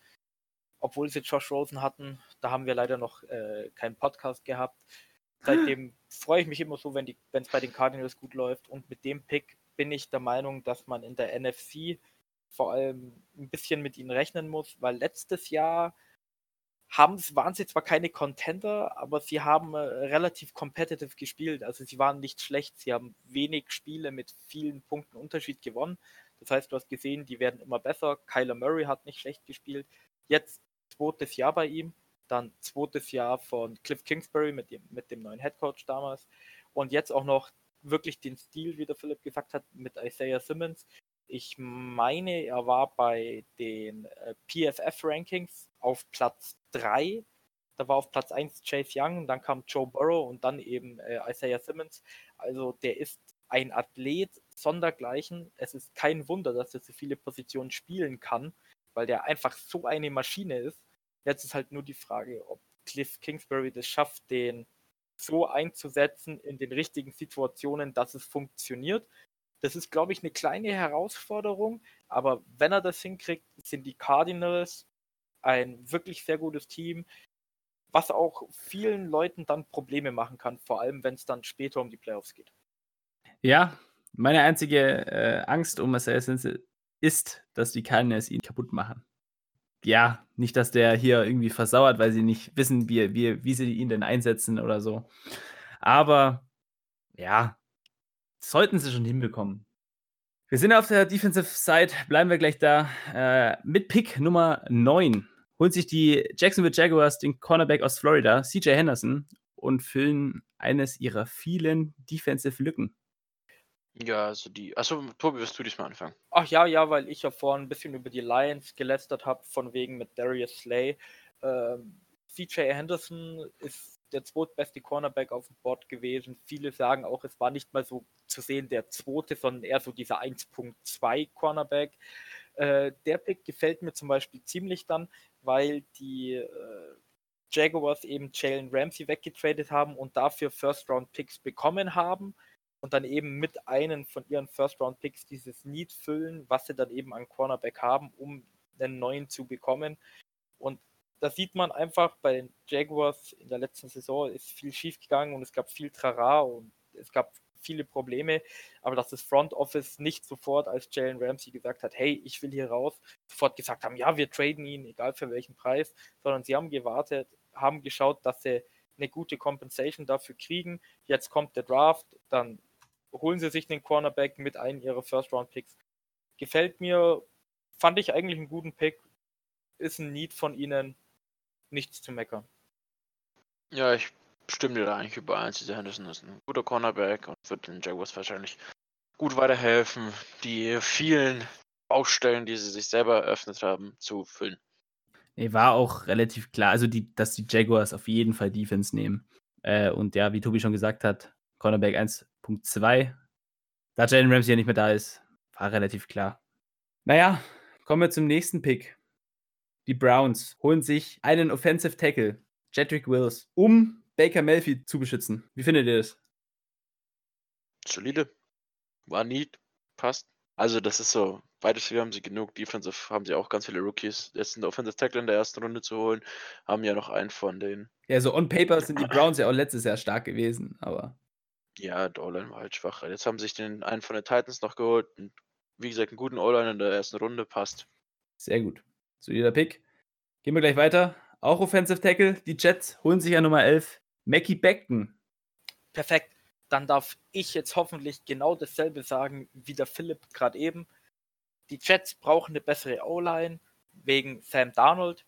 Obwohl sie Josh Rosen hatten, da haben wir leider noch äh, keinen Podcast gehabt. Seitdem *gasps* freue ich mich immer so, wenn es bei den Cardinals gut läuft. Und mit dem Pick bin ich der Meinung, dass man in der NFC vor allem ein bisschen mit ihnen rechnen muss, weil letztes Jahr haben, waren sie zwar keine Contender, aber sie haben äh, relativ competitive gespielt. Also sie waren nicht schlecht. Sie haben wenig Spiele mit vielen Punkten Unterschied gewonnen. Das heißt, du hast gesehen, die werden immer besser. Kyler Murray hat nicht schlecht gespielt. Jetzt zweites Jahr bei ihm. Dann zweites Jahr von Cliff Kingsbury mit dem, mit dem neuen Headcoach damals. Und jetzt auch noch wirklich den Stil, wie der Philipp gesagt hat, mit Isaiah Simmons. Ich meine, er war bei den äh, PFF-Rankings auf Platz 3. Da war auf Platz 1 Chase Young, dann kam Joe Burrow und dann eben äh, Isaiah Simmons. Also der ist ein Athlet sondergleichen. Es ist kein Wunder, dass er so viele Positionen spielen kann, weil der einfach so eine Maschine ist. Jetzt ist halt nur die Frage, ob Cliff Kingsbury das schafft, den so einzusetzen in den richtigen Situationen, dass es funktioniert. Das ist, glaube ich, eine kleine Herausforderung, aber wenn er das hinkriegt, sind die Cardinals ein wirklich sehr gutes Team, was auch vielen Leuten dann Probleme machen kann, vor allem wenn es dann später um die Playoffs geht. Ja, meine einzige äh, Angst um Assassins ist, dass die Cardinals ihn kaputt machen. Ja, nicht, dass der hier irgendwie versauert, weil sie nicht wissen, wie, wie, wie sie ihn denn einsetzen oder so. Aber ja, sollten sie schon hinbekommen. Wir sind auf der Defensive Side, bleiben wir gleich da. Äh, mit Pick Nummer 9 holt sich die Jacksonville Jaguars den Cornerback aus Florida, CJ Henderson, und füllen eines ihrer vielen Defensive Lücken. Ja, also die. Achso, Tobi, wirst du diesmal anfangen? Ach ja, ja, weil ich ja vorhin ein bisschen über die Lions gelästert habe, von wegen mit Darius Slay. Ähm, CJ Henderson ist der zweitbeste Cornerback auf dem Board gewesen. Viele sagen auch, es war nicht mal so zu sehen der zweite, sondern eher so dieser 1.2 Cornerback. Äh, der Pick gefällt mir zum Beispiel ziemlich dann, weil die äh, Jaguars eben Jalen Ramsey weggetradet haben und dafür First-Round-Picks bekommen haben und dann eben mit einem von ihren First-Round-Picks dieses Need füllen, was sie dann eben an Cornerback haben, um einen neuen zu bekommen. Und da sieht man einfach bei den Jaguars in der letzten Saison ist viel schief gegangen und es gab viel Trara und es gab viele Probleme, aber dass das Front Office nicht sofort, als Jalen Ramsey gesagt hat, hey, ich will hier raus, sofort gesagt haben, ja, wir traden ihn, egal für welchen Preis, sondern sie haben gewartet, haben geschaut, dass sie eine gute Compensation dafür kriegen. Jetzt kommt der Draft, dann holen sie sich den Cornerback mit einem ihrer First-Round-Picks. Gefällt mir, fand ich eigentlich einen guten Pick, ist ein Need von ihnen, nichts zu meckern. Ja, ich stimme dir da eigentlich überein. CJ Henderson ist ein guter Cornerback und wird den Jaguars wahrscheinlich gut weiterhelfen, die vielen Baustellen, die sie sich selber eröffnet haben, zu füllen. Nee, war auch relativ klar, also die, dass die Jaguars auf jeden Fall Defense nehmen. Äh, und ja, wie Tobi schon gesagt hat, Cornerback 1.2, da Jalen Ramsey ja nicht mehr da ist, war relativ klar. Naja, kommen wir zum nächsten Pick. Die Browns holen sich einen Offensive Tackle, Jedrick Wills, um Baker Melfi zu beschützen. Wie findet ihr das? Solide. War neat. Passt. Also, das ist so. Beides haben sie genug. Defensive haben sie auch ganz viele Rookies. Jetzt einen Offensive Tackle in der ersten Runde zu holen, haben ja noch einen von denen. Ja, so on paper sind die Browns ja auch letztes Jahr stark gewesen, aber. Ja, der O-Line war halt schwach. Jetzt haben sie sich den einen von den Titans noch geholt. Und wie gesagt, einen guten O-Line in der ersten Runde passt. Sehr gut. Solider Pick. Gehen wir gleich weiter. Auch Offensive Tackle. Die Jets holen sich ja Nummer 11. Mackie Beckton. Perfekt. Dann darf ich jetzt hoffentlich genau dasselbe sagen wie der Philipp gerade eben. Die Jets brauchen eine bessere O-Line wegen Sam Darnold,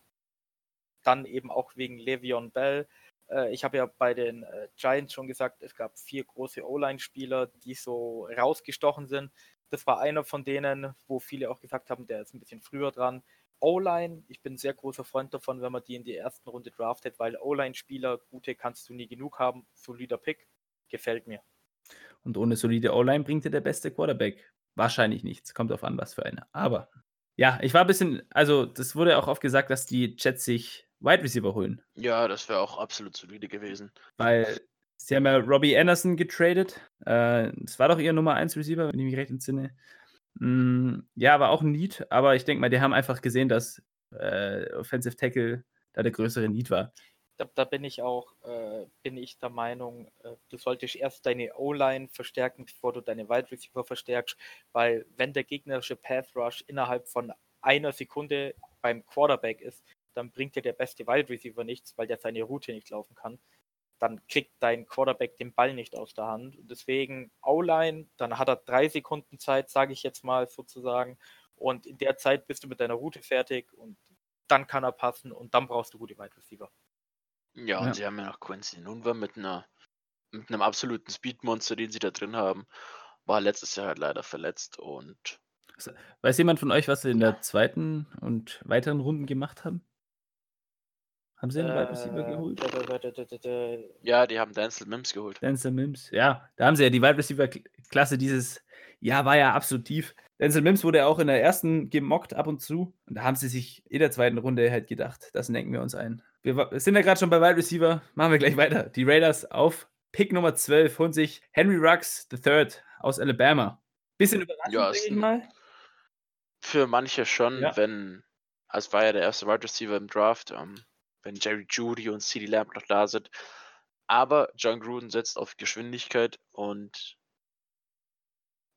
dann eben auch wegen Le'Veon Bell. Äh, ich habe ja bei den äh, Giants schon gesagt, es gab vier große O-Line-Spieler, die so rausgestochen sind. Das war einer von denen, wo viele auch gesagt haben, der ist ein bisschen früher dran. O-Line, ich bin ein sehr großer Freund davon, wenn man die in die ersten Runde draftet, weil O-Line-Spieler, gute kannst du nie genug haben. Solider Pick, gefällt mir. Und ohne solide O-Line bringt dir der beste Quarterback wahrscheinlich nichts. Kommt auf an, was für eine. Aber ja, ich war ein bisschen, also das wurde auch oft gesagt, dass die Jets sich Wide Receiver holen. Ja, das wäre auch absolut solide gewesen. Weil sie haben ja Robbie Anderson getradet. Äh, das war doch ihr Nummer 1 Receiver, wenn ich mich recht entsinne. Mm, ja, war auch ein Need, aber ich denke mal, die haben einfach gesehen, dass äh, Offensive Tackle da der größere Need war. Da, da bin ich auch, äh, bin ich der Meinung, äh, du solltest erst deine O-Line verstärken, bevor du deine Wide Receiver verstärkst, weil wenn der gegnerische Path Rush innerhalb von einer Sekunde beim Quarterback ist, dann bringt dir der beste Wide Receiver nichts, weil der seine Route nicht laufen kann. Dann kriegt dein Quarterback den Ball nicht aus der Hand. Deswegen O-Line, dann hat er drei Sekunden Zeit, sage ich jetzt mal sozusagen. Und in der Zeit bist du mit deiner Route fertig und dann kann er passen und dann brauchst du gute Wide Receiver. Ja, und sie haben ja noch Quincy Nunva mit einer mit einem absoluten Speedmonster, den sie da drin haben. War letztes Jahr halt leider verletzt und Weiß jemand von euch, was sie in der zweiten und weiteren Runden gemacht haben? Haben sie einen Wide Receiver Äh, geholt? da, da, da, ja, die haben Denzel Mims geholt. Denzel Mims, ja, da haben sie ja die Wide Receiver Klasse dieses Jahr war ja absolut tief. Denzel Mims wurde ja auch in der ersten gemockt ab und zu und da haben sie sich in der zweiten Runde halt gedacht, das denken wir uns ein. Wir sind ja gerade schon bei Wide Receiver, machen wir gleich weiter. Die Raiders auf Pick Nummer 12 holen sich Henry Ruggs III aus Alabama. Bisschen überraschend, Ja, denke ich mal. Für manche schon, Ja. wenn, also es war ja der erste Wide Receiver im Draft, ähm, wenn Jerry Judy und CeeDee Lamb noch da sind. Aber John Gruden setzt auf Geschwindigkeit und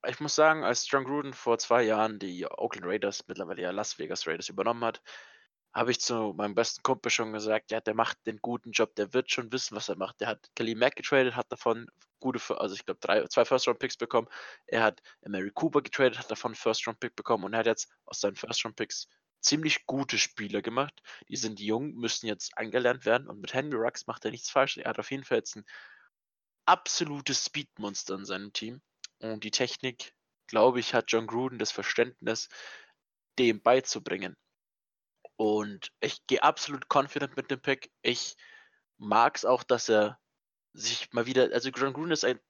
ich muss sagen, als John Gruden vor zwei Jahren die Oakland Raiders, mittlerweile ja Las Vegas Raiders übernommen hat, habe ich zu meinem besten Kumpel schon gesagt, ja, der macht den guten Job, der wird schon wissen, was er macht. Der hat Kelly Mack getradet, hat davon gute, also ich glaube, zwei First-Round-Picks bekommen. Er hat Mary Cooper getradet, hat davon First-Round-Pick bekommen und er hat jetzt aus seinen First-Round-Picks ziemlich gute Spieler gemacht. Die sind jung, müssen jetzt angelernt werden und mit Henry Ruggs macht er nichts falsch. Er hat auf jeden Fall jetzt ein absolutes Speedmonster in seinem Team und die Technik, glaube ich, hat John Gruden das Verständnis, dem beizubringen. Und ich gehe absolut confident mit dem Pick. Ich mag es auch, dass er sich mal wieder, also John Gruden ist ein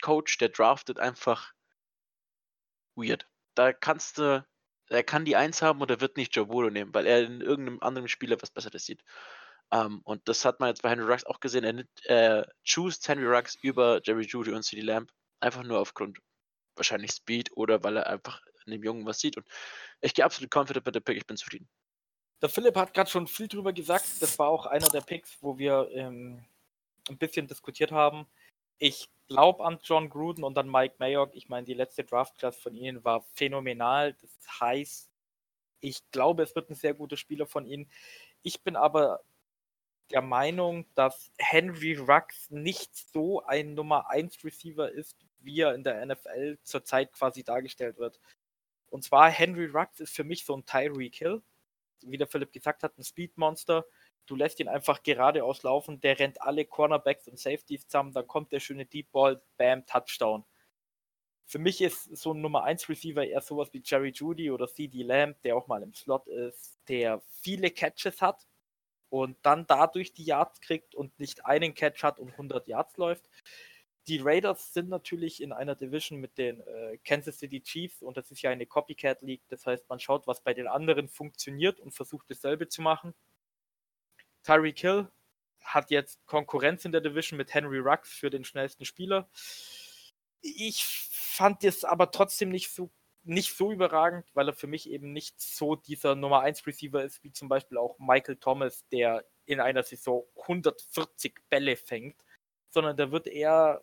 Coach, der draftet einfach weird. Da kannst du, er kann die Eins haben und er wird nicht Joe Burrow nehmen, weil er in irgendeinem anderen Spieler was Besseres sieht. Ähm, und das hat man jetzt bei Henry Ruggs auch gesehen. Er nimmt, äh, choose Henry Ruggs über Jerry Judy und CD Lamb. Einfach nur aufgrund wahrscheinlich Speed oder weil er einfach in dem Jungen was sieht. Und ich gehe absolut confident mit dem Pick. Ich bin zufrieden. Der Philipp hat gerade schon viel drüber gesagt. Das war auch einer der Picks, wo wir ähm, ein bisschen diskutiert haben. Ich glaube an John Gruden und an Mike Mayock. Ich meine, die letzte Draft-Class von ihnen war phänomenal. Das heißt, ich glaube, es wird ein sehr guter Spieler von ihnen. Ich bin aber der Meinung, dass Henry Ruggs nicht so ein Nummer 1 Receiver ist, wie er in der NFL zurzeit quasi dargestellt wird. Und zwar Henry Ruggs ist für mich so ein Tyreek Hill, wie der Philipp gesagt hat, ein Speedmonster. Du lässt ihn einfach geradeaus laufen, der rennt alle Cornerbacks und Safeties zusammen, dann kommt der schöne Deep Ball, Bam, Touchdown. Für mich ist so ein Nummer 1 Receiver eher sowas wie Jerry Judy oder CD Lamb, der auch mal im Slot ist, der viele Catches hat und dann dadurch die Yards kriegt und nicht einen Catch hat und 100 Yards läuft. Die Raiders sind natürlich in einer Division mit den äh, Kansas City Chiefs und das ist ja eine Copycat League. Das heißt, man schaut, was bei den anderen funktioniert und versucht dasselbe zu machen. Tyreek Hill hat jetzt Konkurrenz in der Division mit Henry Ruggs für den schnellsten Spieler. Ich fand es aber trotzdem nicht so, nicht so überragend, weil er für mich eben nicht so dieser Nummer 1 Receiver ist, wie zum Beispiel auch Michael Thomas, der in einer Saison 140 Bälle fängt, sondern der wird eher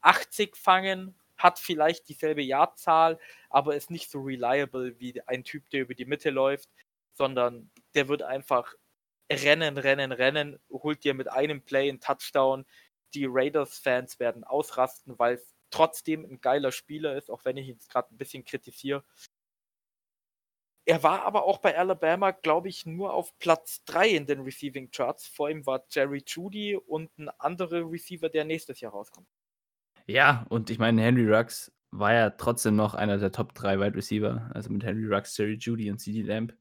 80 fangen, hat vielleicht dieselbe Jahrzahl, aber ist nicht so reliable wie ein Typ, der über die Mitte läuft, sondern der wird einfach rennen, rennen, rennen, holt dir mit einem Play einen Touchdown. Die Raiders-Fans werden ausrasten, weil es trotzdem ein geiler Spieler ist, auch wenn ich ihn gerade ein bisschen kritisiere. Er war aber auch bei Alabama, glaube ich, nur auf Platz 3 in den Receiving Charts. Vor ihm war Jerry Judy und ein anderer Receiver, der nächstes Jahr rauskommt. Ja, und ich meine, Henry Ruggs war ja trotzdem noch einer der Top 3 Wide Receiver, also mit Henry Ruggs, Jerry Judy und CD Lamb.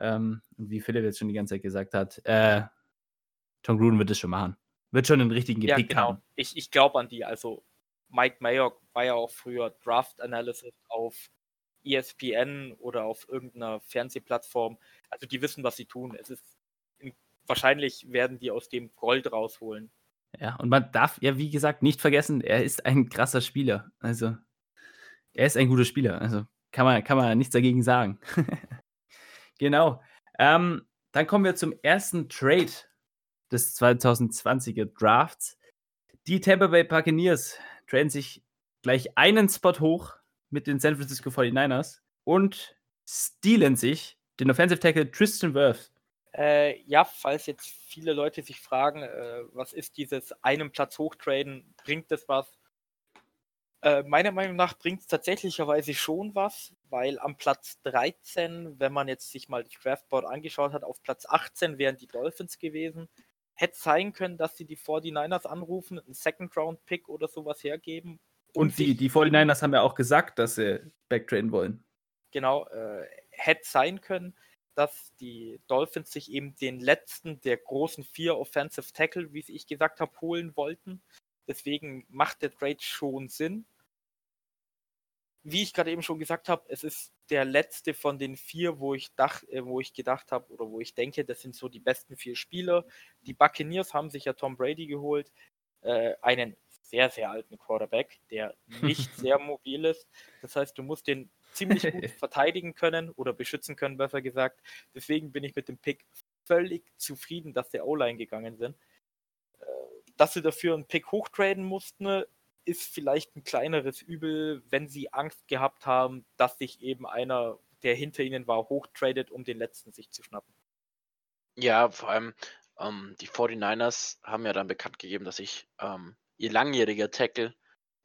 Ähm, und wie Philipp jetzt schon die ganze Zeit gesagt hat, äh, Tom Gruden wird es schon machen. wird schon einen richtigen Ja, Pick genau. haben. Ich, ich glaube an die. Also Mike Mayock war ja auch früher Draft Analysis auf ESPN oder auf irgendeiner Fernsehplattform. Also die wissen, was sie tun. Es ist wahrscheinlich werden die aus dem Gold rausholen. Ja, und man darf ja, wie gesagt, nicht vergessen, er ist ein krasser Spieler. Also, er ist ein guter Spieler. Also, kann man, kann man nichts dagegen sagen. *laughs* genau. Ähm, dann kommen wir zum ersten Trade des 2020er Drafts. Die Tampa Bay Buccaneers traden sich gleich einen Spot hoch mit den San Francisco 49ers und stehlen sich den Offensive Tackle Tristan Wirth. Äh, ja, falls jetzt viele Leute sich fragen, äh, was ist dieses einen Platz hochtraden, bringt das was? Äh, meiner Meinung nach bringt es tatsächlicherweise schon was, weil am Platz 13, wenn man jetzt sich mal das Draftboard angeschaut hat, auf Platz 18 wären die Dolphins gewesen. Hätte sein können, dass sie die 49ers anrufen, einen Second-Round-Pick oder sowas hergeben. Und die, sich- die 49ers haben ja auch gesagt, dass sie backtraden wollen. genau, äh, hätte sein können, dass die Dolphins sich eben den letzten der großen vier Offensive Tackle, wie ich gesagt habe, holen wollten. Deswegen macht der Trade schon Sinn. Wie ich gerade eben schon gesagt habe, es ist der letzte von den vier, wo ich, dach, äh, wo ich gedacht habe oder wo ich denke, das sind so die besten vier Spieler. Die Buccaneers haben sich ja Tom Brady geholt, äh, einen sehr, sehr alten Quarterback, der *laughs* nicht sehr mobil ist. Das heißt, du musst den ziemlich gut *laughs* verteidigen können oder beschützen können, besser gesagt. Deswegen bin ich mit dem Pick völlig zufrieden, dass der O-Line gegangen sind. Äh, Dass sie dafür einen Pick hochtraden mussten, ist vielleicht ein kleineres Übel, wenn sie Angst gehabt haben, dass sich eben einer, der hinter ihnen war, hochtradet, um den letzten sich zu schnappen. Ja, vor allem ähm, die 49ers haben ja dann bekannt gegeben, dass sich ähm, ihr langjähriger Tackle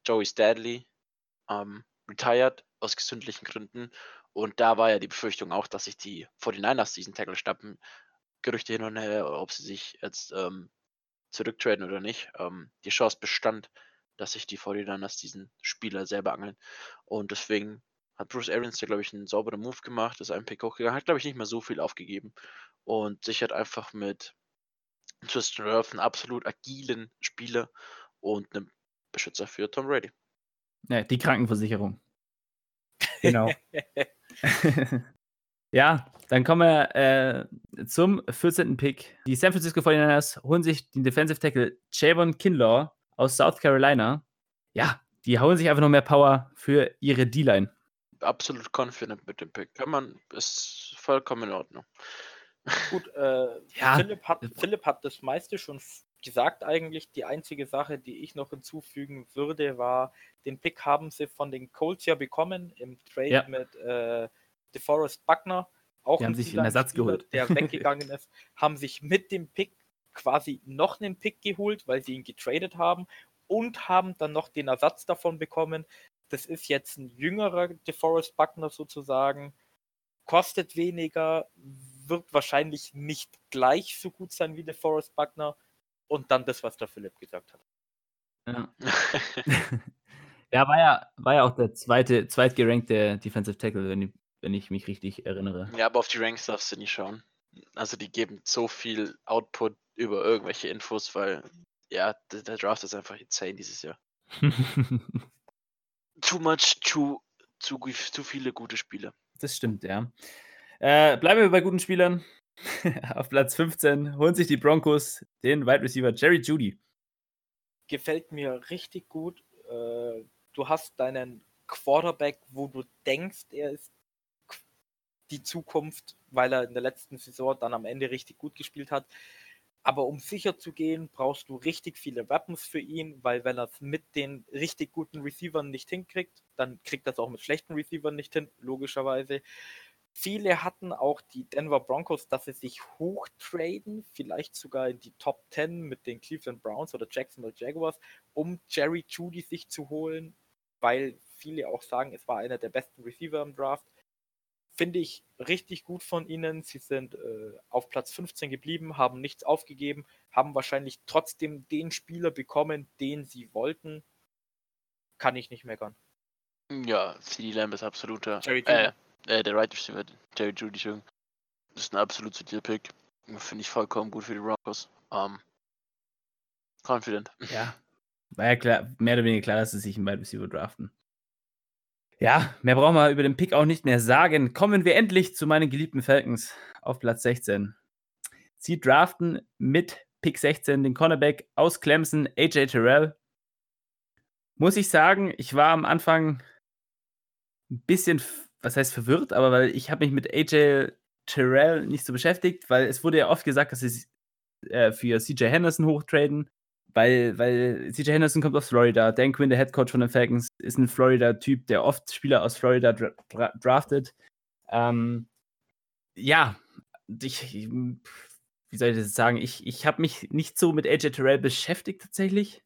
Joey Stadley ähm, retired aus gesundlichen Gründen. Und da war ja die Befürchtung auch, dass sich die 49ers diesen Tackle schnappen. Gerüchte hin und her, ob sie sich jetzt ähm, zurücktraden oder nicht. Ähm, die Chance bestand, dass sich die 49ers diesen Spieler selber angeln. Und deswegen hat Bruce Arians da, glaube ich, einen sauberen Move gemacht, ist einen Pick hochgegangen, hat, glaube ich, nicht mehr so viel aufgegeben und sichert einfach mit Tristan Wirth einen absolut agilen Spieler und einen Beschützer für Tom Brady. Ja, die Krankenversicherung. *laughs* Genau. *laughs* ja, dann kommen wir äh, zum 14. Pick. Die San Francisco 49ers holen sich den Defensive Tackle Javon Kinlaw aus South Carolina. Ja, die hauen sich einfach noch mehr Power für ihre D-Line. Absolut confident mit dem Pick. Kann man, ist vollkommen in Ordnung. Gut, äh, *laughs* Ja. Philipp, hat, Philipp hat das meiste schon gesagt eigentlich. Die einzige Sache, die ich noch hinzufügen würde, war, den Pick haben sie von den Colts ja bekommen im Trade Ja. mit äh, DeForest Buckner. Auch Die haben sich einen Ersatz geholt. der *laughs* weggegangen ist, haben sich mit dem Pick quasi noch einen Pick geholt, weil sie ihn getradet haben und haben dann noch den Ersatz davon bekommen. Das ist jetzt ein jüngerer DeForest Buckner sozusagen kostet weniger, wird wahrscheinlich nicht gleich so gut sein wie der Forest Buckner und dann das, was der Philipp gesagt hat. Ja. *laughs* *laughs* ja, war ja, war ja auch der zweite, zweitgerankte Defensive Tackle, wenn ich, wenn ich mich richtig erinnere. ja, aber auf die Ranks darfst du nicht schauen. Also die geben so viel Output über irgendwelche Infos, weil ja, der, der Draft ist einfach insane dieses Jahr. *laughs* Too much, too, zu, zu viele gute Spiele. Das stimmt, ja. Äh, bleiben wir bei guten Spielern. *laughs* Auf Platz 15 holen sich die Broncos den Wide Receiver Jerry Judy. Gefällt mir richtig gut. Äh, du hast deinen Quarterback, wo du denkst, er ist die Zukunft, weil er in der letzten Saison dann am Ende richtig gut gespielt hat. Aber um sicher zu gehen, brauchst du richtig viele Weapons für ihn, weil wenn er es mit den richtig guten Receivern nicht hinkriegt, dann kriegt er es auch mit schlechten Receivern nicht hin, logischerweise. Viele hatten auch die Denver Broncos, dass sie sich hochtraden, vielleicht sogar in die Top 10 mit den Cleveland Browns oder Jacksonville Jaguars, um Jerry Judy sich zu holen, weil viele auch sagen, es war einer der besten Receiver im Draft. Finde ich richtig gut von ihnen. Sie sind äh, auf Platz 15 geblieben, haben nichts aufgegeben, haben wahrscheinlich trotzdem den Spieler bekommen, den sie wollten. Kann ich nicht meckern. Ja, CD Lamb ist absoluter. Jerry Judy. Äh, äh, der Right Receiver, Jerry Judy, ist ein absolut solider Pick. Finde ich vollkommen gut für die Broncos. Ähm, confident. Ja. War ja klar, mehr oder weniger klar, dass sie sich einen Wide Receiver draften. Ja, mehr brauchen wir über den Pick auch nicht mehr sagen. Kommen wir endlich zu meinen geliebten Falcons auf Platz 16. Sie draften mit Pick 16 den Cornerback aus Clemson, AJ Terrell. Muss ich sagen, ich war am Anfang ein bisschen, was heißt verwirrt, aber weil ich habe mich mit AJ Terrell nicht so beschäftigt, weil es wurde ja oft gesagt, dass sie äh, für CJ Henderson hochtraden, weil, weil CJ Henderson kommt aus Florida. Dan Quinn, der Head Coach von den Falcons, ist ein Florida-Typ, der oft Spieler aus Florida dra dra draftet. Ähm, ja, ich, wie soll ich das sagen? Ich, ich habe mich nicht so mit AJ Terrell beschäftigt tatsächlich.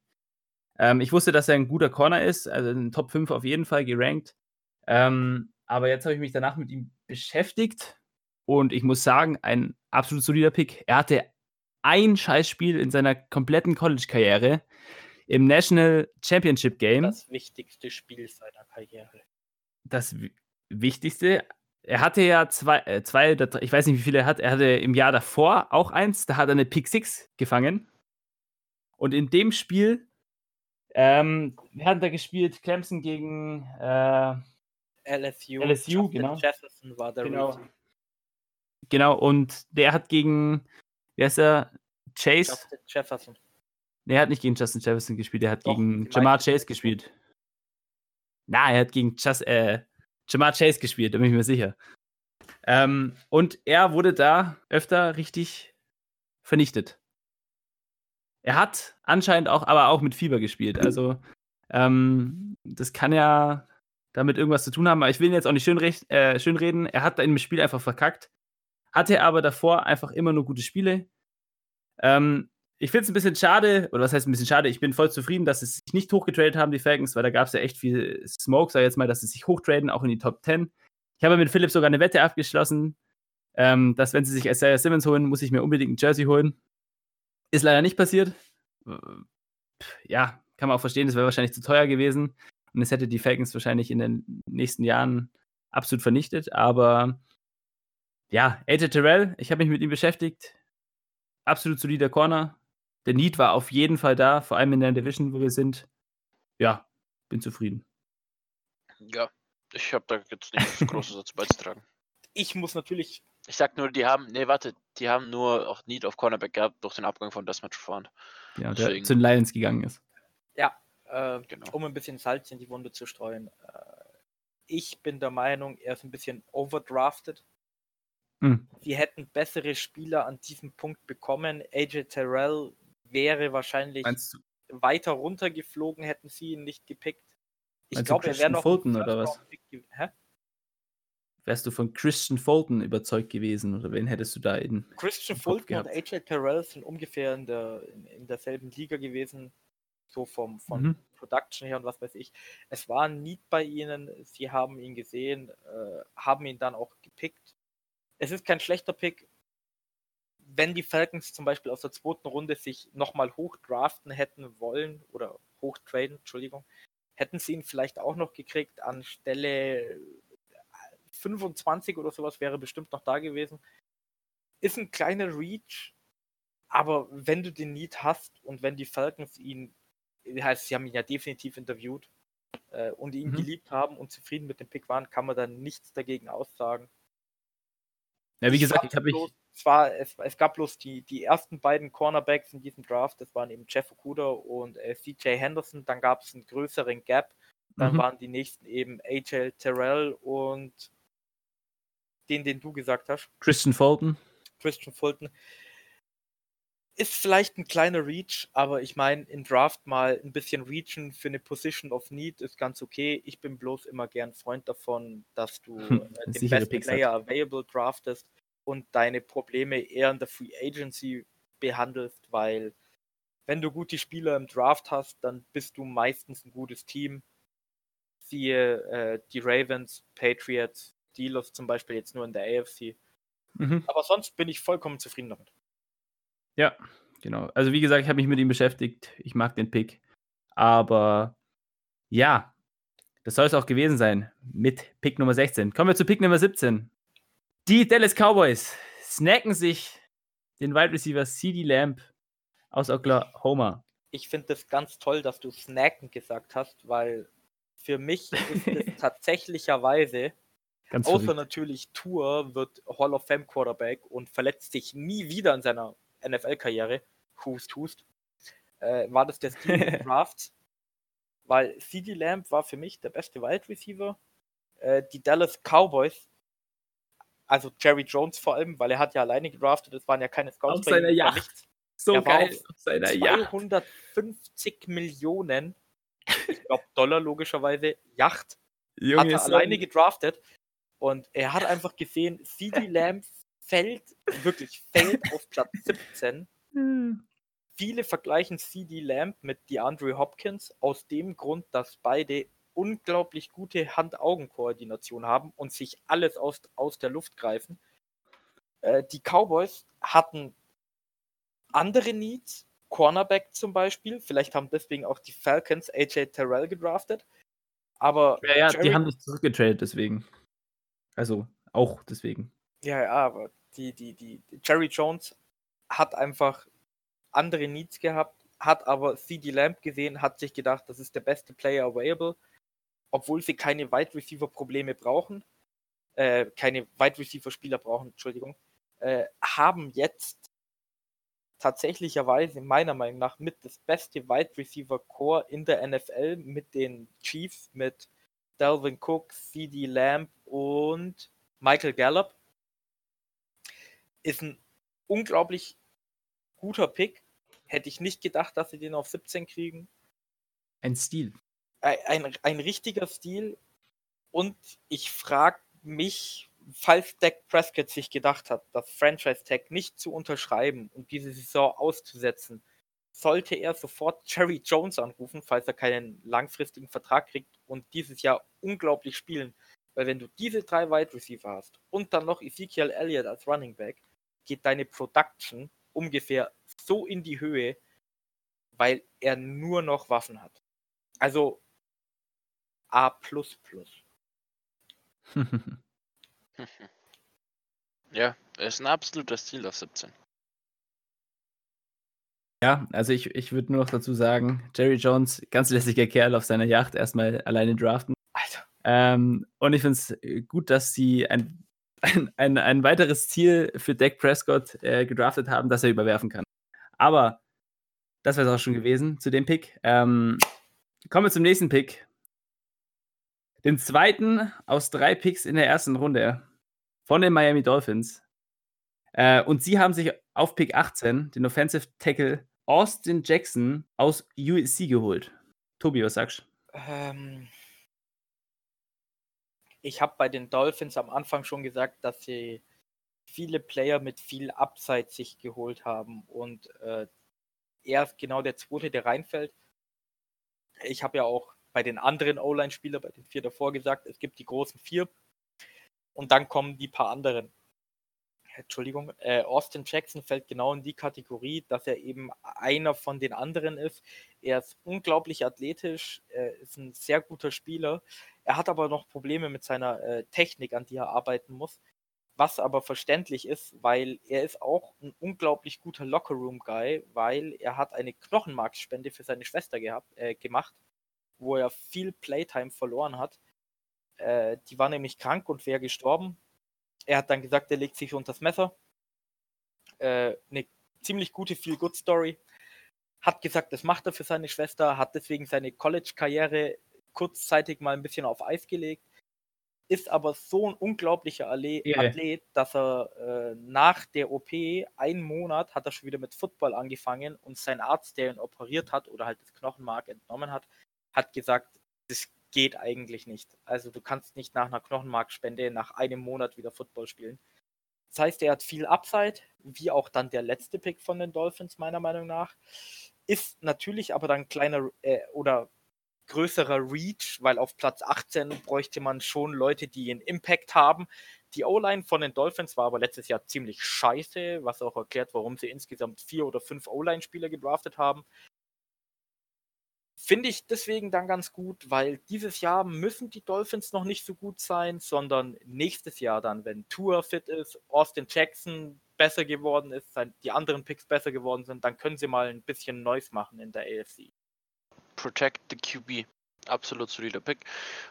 Ähm, ich wusste, dass er ein guter Corner ist, also in Top 5 auf jeden Fall gerankt. Ähm, aber jetzt habe ich mich danach mit ihm beschäftigt und ich muss sagen, ein absolut solider Pick. Er hatte ein Scheißspiel in seiner kompletten College-Karriere im National Championship Game. Das wichtigste Spiel seiner Karriere. Das wichtigste. Er hatte ja zwei, äh, zwei, ich weiß nicht, wie viele er hat. Er hatte im Jahr davor auch eins, da hat er eine Pick Six gefangen. Und in dem Spiel, ähm, wir hatten da gespielt, Clemson gegen äh, LSU. LSU, Justin genau. Jefferson war der Genau. Genau, und der hat gegen, wer ist er? Chase? Justin Jefferson. Nee, er hat nicht gegen Justin Jefferson gespielt, er hat Doch, gegen Jamar Chase gespielt. Na, er hat gegen Just, äh, Jamar Chase gespielt, da bin ich mir sicher. Ähm, und er wurde da öfter richtig vernichtet. Er hat anscheinend auch, aber auch mit Fieber gespielt. Also, ähm, das kann ja damit irgendwas zu tun haben. Aber ich will ihn jetzt auch nicht schön, recht, äh, schön reden. Er hat da in dem Spiel einfach verkackt. Hatte aber davor einfach immer nur gute Spiele. Ähm, ich finde es ein bisschen schade, oder was heißt ein bisschen schade? Ich bin voll zufrieden, dass sie sich nicht hochgetradet haben, die Falcons, weil da gab es ja echt viel Smoke, sag ich jetzt mal, dass sie sich hochtraden, auch in die Top 10. Ich habe mit Philipp sogar eine Wette abgeschlossen, ähm, dass wenn sie sich Isaiah Simmons holen, muss ich mir unbedingt ein Jersey holen. Ist leider nicht passiert. Ja, kann man auch verstehen, das wäre wahrscheinlich zu teuer gewesen. Und es hätte die Falcons wahrscheinlich in den nächsten Jahren absolut vernichtet. Aber ja, AJ Terrell, ich habe mich mit ihm beschäftigt. Absolut solider Corner. Der Need war auf jeden Fall da, vor allem in der Division, wo wir sind. Ja, bin zufrieden. Ja, ich habe da jetzt nichts Großes dazu beizutragen. *laughs* Ich muss natürlich, Ich sag nur, die haben, nee, warte, die haben nur auch Need auf Cornerback gehabt durch den Abgang von Desmond Trufant. Ja, der Deswegen. zu den Lions gegangen ist. äh, Genau. um ein bisschen Salz in die Wunde zu streuen, äh, ich bin der Meinung, er ist ein bisschen overdrafted. Hm. Sie hätten bessere Spieler an diesem Punkt bekommen. AJ Terrell wäre wahrscheinlich weiter runtergeflogen, hätten sie ihn nicht gepickt. Ich glaube, er wäre Christian noch Fulton oder was? Hä? wärst du von Christian Fulton überzeugt gewesen oder wen hättest du da in? Christian im Kopf Fulton und. AJ Terrell sind ungefähr in, der, in, in derselben Liga gewesen, so vom, von Mhm. Production her und was weiß ich. Es war ein Need bei ihnen, sie haben ihn gesehen, äh, haben ihn dann auch gepickt. Es ist kein schlechter Pick. Wenn die Falcons zum Beispiel aus der zweiten Runde sich nochmal hochdraften hätten wollen oder hochtraden, Entschuldigung, hätten sie ihn vielleicht auch noch gekriegt an Stelle 25 oder sowas wäre bestimmt noch da gewesen. Ist ein kleiner Reach, aber wenn du den Need hast und wenn die Falcons ihn, heißt, sie haben ihn ja definitiv interviewt äh, und ihn Mhm. geliebt haben und zufrieden mit dem Pick waren, kann man dann nichts dagegen aussagen. Ja, wie Ich gesagt, ich habe mich. bloß, es, war, es, es gab bloß die, die ersten beiden Cornerbacks in diesem Draft, das waren eben Jeff Okuda und äh, CJ Henderson, dann gab es einen größeren Gap, dann Mhm. waren die nächsten eben AJ Terrell und den, den du gesagt hast, Christian Fulton. Christian Fulton. Ist vielleicht ein kleiner Reach, aber ich meine, in Draft mal ein bisschen reachen für eine Position of Need ist ganz okay. Ich bin bloß immer gern Freund davon, dass du Hm, äh, den besten Picks Player available draftest und deine Probleme eher in der Free Agency behandelst, weil wenn du gute Spieler im Draft hast, dann bist du meistens ein gutes Team. Siehe äh, die Ravens, Patriots, Steelers zum Beispiel jetzt nur in der AFC. Mhm. Aber sonst bin ich vollkommen zufrieden damit. Ja, genau. Also wie gesagt, ich habe mich mit ihm beschäftigt. Ich mag den Pick. Aber ja, das soll es auch gewesen sein mit Pick Nummer 16. Kommen wir zu Pick Nummer 17. Die Dallas Cowboys snacken sich den Wide Receiver CD Lamb aus Oklahoma. ich finde es ganz toll, dass du snacken gesagt hast, weil für mich *laughs* ist es tatsächlicherweise, Ganz außer verrückt. natürlich Tour wird Hall of Fame Quarterback und verletzt sich nie wieder in seiner NFL-Karriere, hust, hust, äh, war das der Stil *laughs* des Drafts, weil CD Lamb war für mich der beste Wide Receiver. Äh, die Dallas Cowboys, also Jerry Jones vor allem, weil er hat ja alleine gedraftet, es waren ja keine Scouts Auf seiner Yacht. So Er geil. auf Auf seiner Yacht. 250 Millionen, ich glaube Dollar logischerweise, Yacht, hat Junge, er so alleine ein- gedraftet und er hat einfach gesehen, CD Lamb fällt, wirklich fällt auf Platz *laughs* 17. Viele vergleichen CD Lamb mit DeAndre Hopkins aus dem Grund, dass beide unglaublich gute Hand-Augen-Koordination haben und sich alles aus, aus der Luft greifen. Äh, die Cowboys hatten andere Needs, Cornerback zum Beispiel. Vielleicht haben deswegen auch die Falcons AJ Terrell gedraftet. Aber Ja, ja, die Jerry- haben dich zurückgetradet deswegen. Also auch deswegen. Ja, ja, aber die, die, die, Jerry Jones hat einfach andere Needs gehabt, hat aber CD Lamb gesehen, hat sich gedacht, das ist der beste Player available, obwohl sie keine Wide Receiver Probleme brauchen, äh, keine Wide Receiver Spieler brauchen, Entschuldigung, äh, haben jetzt tatsächlicherweise meiner Meinung nach mit das beste Wide Receiver Core in der NFL mit den Chiefs, mit Dalvin Cook, CD Lamb und Michael Gallup. Ist ein unglaublich guter Pick. Hätte ich nicht gedacht, dass sie den auf 17 kriegen. Ein Stil. Ein, ein, ein richtiger Stil. Und ich frage mich, falls Dak Prescott sich gedacht hat, das Franchise Tag nicht zu unterschreiben und diese Saison auszusetzen, sollte er sofort Jerry Jones anrufen, falls er keinen langfristigen Vertrag kriegt und dieses Jahr unglaublich spielen. Weil wenn du diese drei Wide Receiver hast und dann noch Ezekiel Elliott als Running Back, geht deine Production ungefähr so in die Höhe, weil er nur noch Waffen hat. Also A. *laughs* Ja, er ist ein absoluter Stil auf 17. Ja, also ich, ich würde nur noch dazu sagen, Jerry Jones, ganz lässiger Kerl auf seiner Yacht, erstmal alleine draften. Alter. Ähm, und ich finde es gut, dass sie ein, ein, ein, ein weiteres Ziel für Dak Prescott äh, gedraftet haben, das er überwerfen kann. Aber das wäre es auch schon gewesen zu dem Pick. Ähm, kommen wir zum nächsten Pick. Den zweiten aus drei Picks in der ersten Runde von den Miami Dolphins. Äh, und sie haben sich auf Pick 18 den Offensive Tackle Austin Jackson aus USC geholt. Tobi, was sagst du? Ähm, ich habe bei den Dolphins am Anfang schon gesagt, dass sie viele Player mit viel Upside sich geholt haben und äh, er ist genau der zweite, der reinfällt. Ich habe ja auch bei den anderen O-Line-Spielern, bei den vier davor gesagt, es gibt die großen vier und dann kommen die paar anderen. Entschuldigung, äh, Austin Jackson fällt genau in die Kategorie, dass er eben einer von den anderen ist. Er ist unglaublich athletisch, er ist ein sehr guter Spieler. Er hat aber noch Probleme mit seiner äh, Technik, an die er arbeiten muss. Was aber verständlich ist, weil er ist auch ein unglaublich guter Lockerroom-Guy, weil er hat eine Knochenmarksspende für seine Schwester gehabt, äh, gemacht, wo er viel Playtime verloren hat. Äh, die war nämlich krank und wäre gestorben. Er hat dann gesagt, er legt sich unter das Messer. Äh, eine ziemlich gute Feel-Good-Story. Hat gesagt, das macht er für seine Schwester, hat deswegen seine College-Karriere kurzzeitig mal ein bisschen auf Eis gelegt. Ist aber so ein unglaublicher. Athlet, dass er äh, nach der OP, einen Monat, hat er schon wieder mit Football angefangen und sein Arzt, der ihn operiert hat oder halt das Knochenmark entnommen hat, hat gesagt, das geht eigentlich nicht. Also du kannst nicht nach einer Knochenmarkspende nach einem Monat wieder Football spielen. Das heißt, er hat viel Upside, wie auch dann der letzte Pick von den Dolphins, meiner Meinung nach. Ist natürlich aber dann kleiner äh, oder größerer Reach, weil auf Platz 18 bräuchte man schon Leute, die einen Impact haben. Die O-Line von den Dolphins war aber letztes Jahr ziemlich scheiße, was auch erklärt, warum sie insgesamt vier oder fünf O-Line-Spieler gedraftet haben. Finde ich deswegen dann ganz gut, weil dieses Jahr müssen die Dolphins noch nicht so gut sein, sondern nächstes Jahr dann, wenn Tour fit ist, Austin Jackson besser geworden ist, die anderen Picks besser geworden sind, dann können sie mal ein bisschen Neues machen in der AFC. Protect the QB. Absolut solider Pick.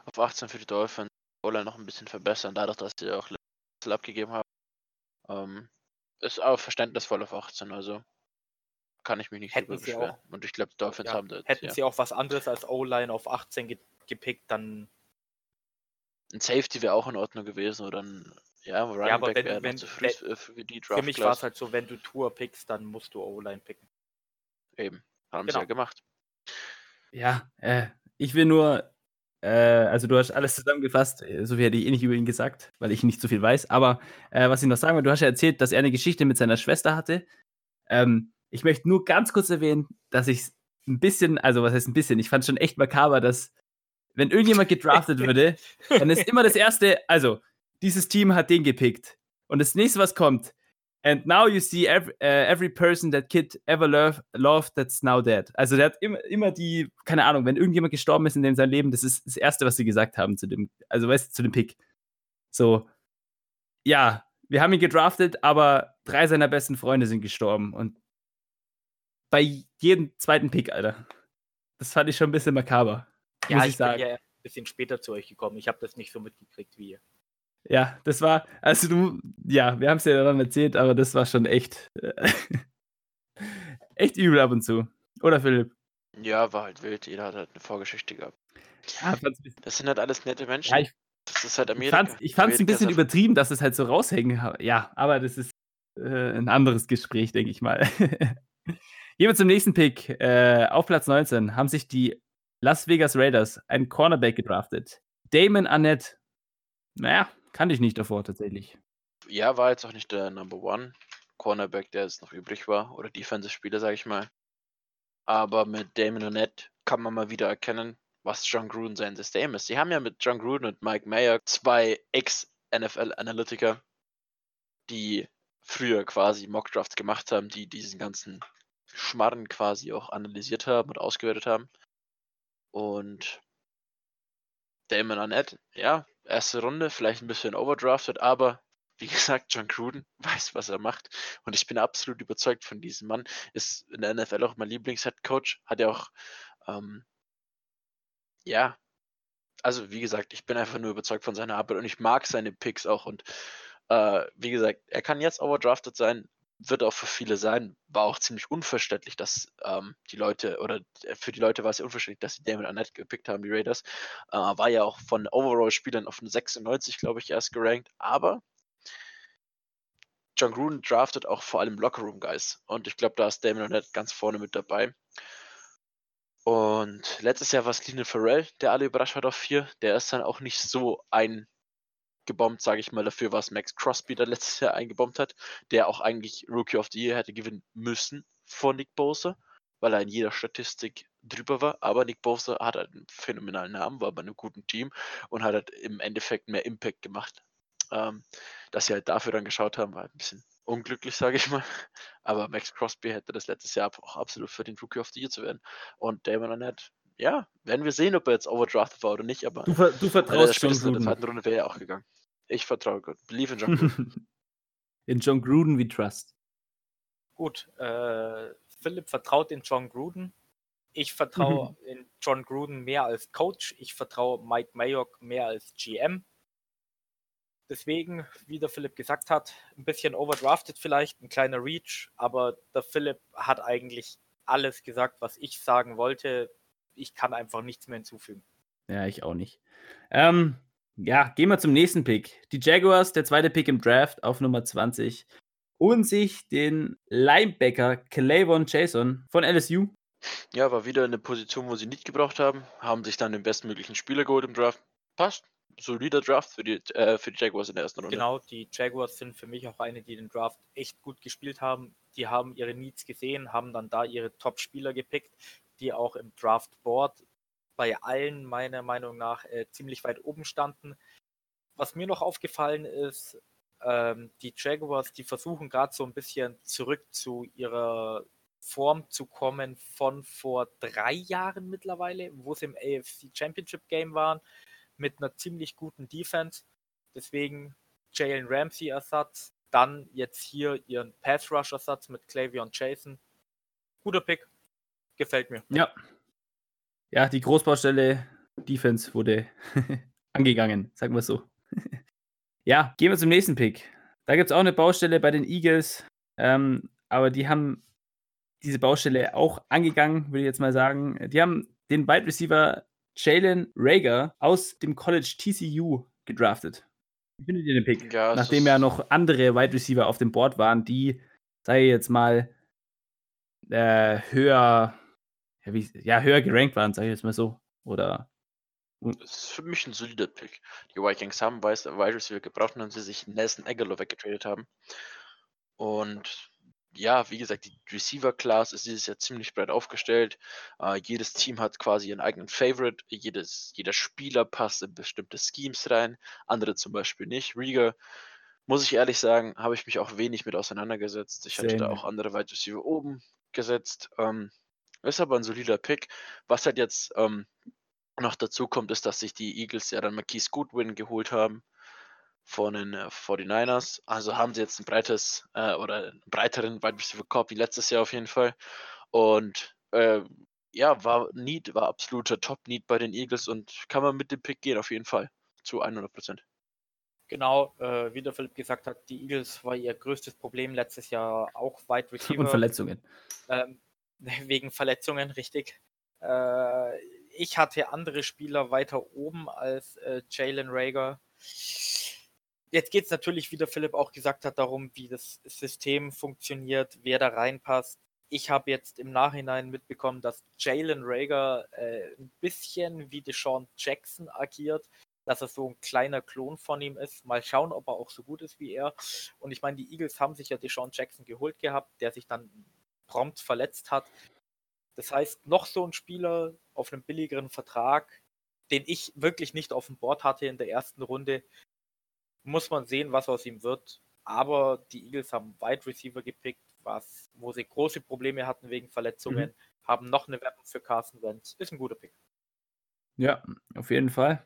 Auf 18 für die Dolphins. Oder noch ein bisschen verbessern, dadurch, dass sie auch Little abgegeben haben. Ähm, ist aber verständnisvoll auf 18, also kann ich mich nicht hätten beschweren. Auch, Und ich glaube, die Dolphins ja, haben das. Hätten ja. sie auch was anderes als O-Line auf 18 ge gepickt, dann. Ein Safety wäre auch in Ordnung gewesen oder ein ja, Running ja, Back wäre zu früh wenn, für die Draft. Für mich war es halt so, wenn du Tour pickst, dann musst du O-Line picken. Eben, haben genau. sie ja gemacht. Ja, äh, ich will nur, äh, also du hast alles zusammengefasst, äh, so wie hätte ich eh nicht über ihn gesagt, weil ich nicht so viel weiß, aber äh, was ich noch sagen will, du hast ja erzählt, dass er eine Geschichte mit seiner Schwester hatte. Ähm, ich möchte nur ganz kurz erwähnen, dass ich ein bisschen, also was heißt ein bisschen, ich fand schon echt makaber, dass wenn irgendjemand gedraftet würde, dann ist immer das erste, also dieses Team hat den gepickt. Und das nächste, was kommt, and now you see every, uh, every person that kid ever love, loved that's now dead. Also der hat immer, immer die, keine Ahnung, wenn irgendjemand gestorben ist in dem sein Leben, das ist das Erste, was sie gesagt haben zu dem, also weißt du, zu dem Pick. So, ja, wir haben ihn gedraftet, aber drei seiner besten Freunde sind gestorben. Und bei jedem zweiten Pick, Alter. Das fand ich schon ein bisschen makaber. Ja, ich, ich bin ja ein bisschen später zu euch gekommen. Ich habe das nicht so mitgekriegt wie ihr. Ja, das war, also du, ja, wir haben es ja dann erzählt, aber das war schon echt, *laughs* echt übel ab und zu. Oder Philipp? Ja, war halt wild. Jeder hat halt eine Vorgeschichte gehabt. Ja, das sind halt alles nette Menschen. Ja, ich, das ist halt Amerika. Ich fand es ein bisschen übertrieben, dass es halt so raushängen. Ja, aber das ist äh, ein anderes Gespräch, denke ich mal. *laughs* Gehen wir zum nächsten Pick. Äh, auf Platz 19 haben sich die Las Vegas Raiders einen Cornerback gedraftet. Damon Annette. Naja, kannte ich nicht davor tatsächlich. Ja, war jetzt auch nicht der Number One Cornerback, der jetzt noch übrig war. Oder Defensive-Spieler, sage ich mal. Aber mit Damon Annette kann man mal wieder erkennen, was John Gruden sein System ist. Sie haben ja mit John Gruden und Mike Mayer zwei Ex-NFL-Analytiker, die früher quasi Mockdrafts gemacht haben, die diesen ganzen Schmarren quasi auch analysiert haben und ausgewertet haben. Und Damon Arnett, ja, erste Runde, vielleicht ein bisschen overdrafted, aber wie *laughs* gesagt, John Gruden *laughs* weiß, was er macht. Und ich bin absolut überzeugt von diesem Mann. Ist in der NFL auch mein Lieblings-Head-Coach. Hat ja auch, ähm, ja, also wie gesagt, ich bin einfach nur überzeugt von seiner Arbeit und ich mag seine Picks auch. Und äh, wie gesagt, er kann jetzt overdrafted sein, wird auch für viele sein, war auch ziemlich unverständlich, dass ähm, die Leute, oder für die Leute war es ja unverständlich, dass sie Damon Arnett gepickt haben, die Raiders. Äh, war ja auch von Overall-Spielern auf eine 96, glaube ich, erst gerankt, aber John Gruden draftet auch vor allem Lockerroom-Guys und ich glaube, da ist Damon Arnett ganz vorne mit dabei. Und letztes Jahr war es Clean Farrell, der alle überrascht hat auf vier. Der ist dann auch nicht so ein gebombt, sage ich mal, dafür, was Max Crosby da letztes Jahr eingebombt hat, der auch eigentlich Rookie of the Year hätte gewinnen müssen vor Nick Bosa, weil er in jeder Statistik drüber war. Aber Nick Bosa hat halt einen phänomenalen Namen, war bei einem guten Team und hat halt im Endeffekt mehr Impact gemacht. Ähm, dass sie halt dafür dann geschaut haben, war ein bisschen unglücklich, sage ich mal. Aber Max Crosby hätte das letztes Jahr auch absolut für den Rookie of the Year zu werden. Und Damon Arnett ja, werden wir sehen, ob er jetzt overdrafted war oder nicht, aber du, ver du vertraust Gruden. In der zweiten Runde wäre er auch gegangen. Ich vertraue Gott. Believe in John Gruden. *laughs* in John Gruden we trust. Gut, äh, Philipp vertraut in John Gruden. Ich vertraue mhm. in John Gruden mehr als Coach. Ich vertraue Mike Mayock mehr als GM. Deswegen, wie der Philipp gesagt hat, ein bisschen overdrafted vielleicht, ein kleiner Reach, aber der Philipp hat eigentlich alles gesagt, was ich sagen wollte ich kann einfach nichts mehr hinzufügen. Ja, ich auch nicht. Ähm, ja, gehen wir zum nächsten Pick. Die Jaguars, der zweite Pick im Draft auf Nummer 20, holen sich den Linebacker Clayvon Jason von LSU. Ja, war wieder eine Position, wo sie nicht gebraucht haben, haben sich dann den bestmöglichen Spieler geholt im Draft. Passt. Solider Draft für die, äh, für die Jaguars in der ersten Runde. Genau, die Jaguars sind für mich auch eine, die den Draft echt gut gespielt haben. Die haben ihre Needs gesehen, haben dann da ihre Top-Spieler gepickt die auch im Draft Board bei allen meiner Meinung nach äh, ziemlich weit oben standen. Was mir noch aufgefallen ist, ähm, die Jaguars, die versuchen gerade so ein bisschen zurück zu ihrer Form zu kommen von vor drei Jahren mittlerweile, wo sie im AFC Championship Game waren, mit einer ziemlich guten Defense. Deswegen Jalen Ramsey Ersatz, Dann jetzt hier ihren Pass-Rush-Ersatz mit Clavion Jason. Guter Pick. Gefällt mir. Ja. Ja, die Großbaustelle Defense wurde *laughs* angegangen, sagen wir es so. *laughs* ja, gehen wir zum nächsten Pick. Da gibt es auch eine Baustelle bei den Eagles, ähm, aber die haben diese Baustelle auch angegangen, würde ich jetzt mal sagen. Die haben den Wide Receiver Jalen Rager aus dem College TCU gedraftet. Wie findet ihr den Pick? Ja, Nachdem ja noch andere Wide Receiver auf dem Board waren, die, sei jetzt mal, äh, höher, ja, wie, ja, höher gerankt waren, sage ich jetzt mal so. Oder Das ist für mich ein solider Pick. Die Vikings haben Wide Receiver gebraucht, und sie sich Nelson Aguilar weggetradet haben. Und ja, wie gesagt, die Receiver-Class ist dieses Jahr ziemlich breit aufgestellt. Äh, jedes Team hat quasi ihren eigenen Favorite. Jedes, jeder Spieler passt in bestimmte Schemes rein, andere zum Beispiel nicht. Rieger, muss ich ehrlich sagen, habe ich mich auch wenig mit auseinandergesetzt. Ich hatte da auch andere Wide Receiver oben gesetzt. Ähm, ist aber ein solider Pick. Was halt jetzt ähm, noch dazu kommt, ist, dass sich die Eagles ja dann Marquise Goodwin geholt haben von den äh, 49ers. Also haben sie jetzt ein breites äh, oder einen breiteren Wide Receiver Corp wie letztes Jahr auf jeden Fall. Und äh, ja, war Need, war absoluter Top-Need bei den Eagles und kann man mit dem Pick gehen auf jeden Fall. Zu 100 Prozent. Genau, äh, wie der Philipp gesagt hat, die Eagles war ihr größtes Problem letztes Jahr auch Wide *laughs* Receiver. und Verletzungen. Ähm, *laughs* wegen Verletzungen, richtig. Äh, ich hatte andere Spieler weiter oben als äh, Jalen Rager. Jetzt geht es natürlich, wie der Philipp auch gesagt hat, darum, wie das System funktioniert, wer da reinpasst. Ich habe jetzt im Nachhinein mitbekommen, dass Jalen Rager äh, ein bisschen wie Deshaun Jackson agiert, dass er so ein kleiner Klon von ihm ist. Mal schauen, ob er auch so gut ist wie er. Und ich meine, die Eagles haben sich ja Deshaun Jackson geholt gehabt, der sich dann prompt verletzt hat. Das heißt, noch so ein Spieler auf einem billigeren Vertrag, den ich wirklich nicht auf dem Board hatte in der ersten Runde, muss man sehen, was aus ihm wird. Aber die Eagles haben Wide Receiver gepickt, was, wo sie große Probleme hatten wegen Verletzungen, haben noch eine Weapon für Carson Wentz. Ist ein guter Pick. Ja, auf jeden Fall.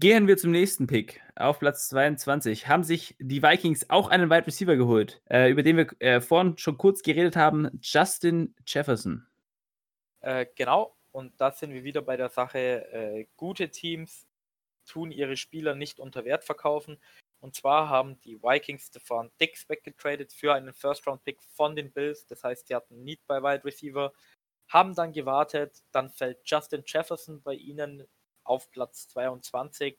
Gehen wir zum nächsten Pick. Auf Platz 22 haben sich die Vikings auch einen Wide Receiver geholt, äh, über den wir äh, vorhin schon kurz geredet haben, Justin Jefferson. Äh, genau, und da sind wir wieder bei der Sache, äh, gute Teams tun ihre Spieler nicht unter Wert verkaufen. Und zwar haben die Vikings Stefan Dix weggetradet für einen First-Round-Pick von den Bills. Das heißt, sie hatten Need bei Wide Receiver, haben dann gewartet, dann fällt Justin Jefferson bei ihnen auf Platz 22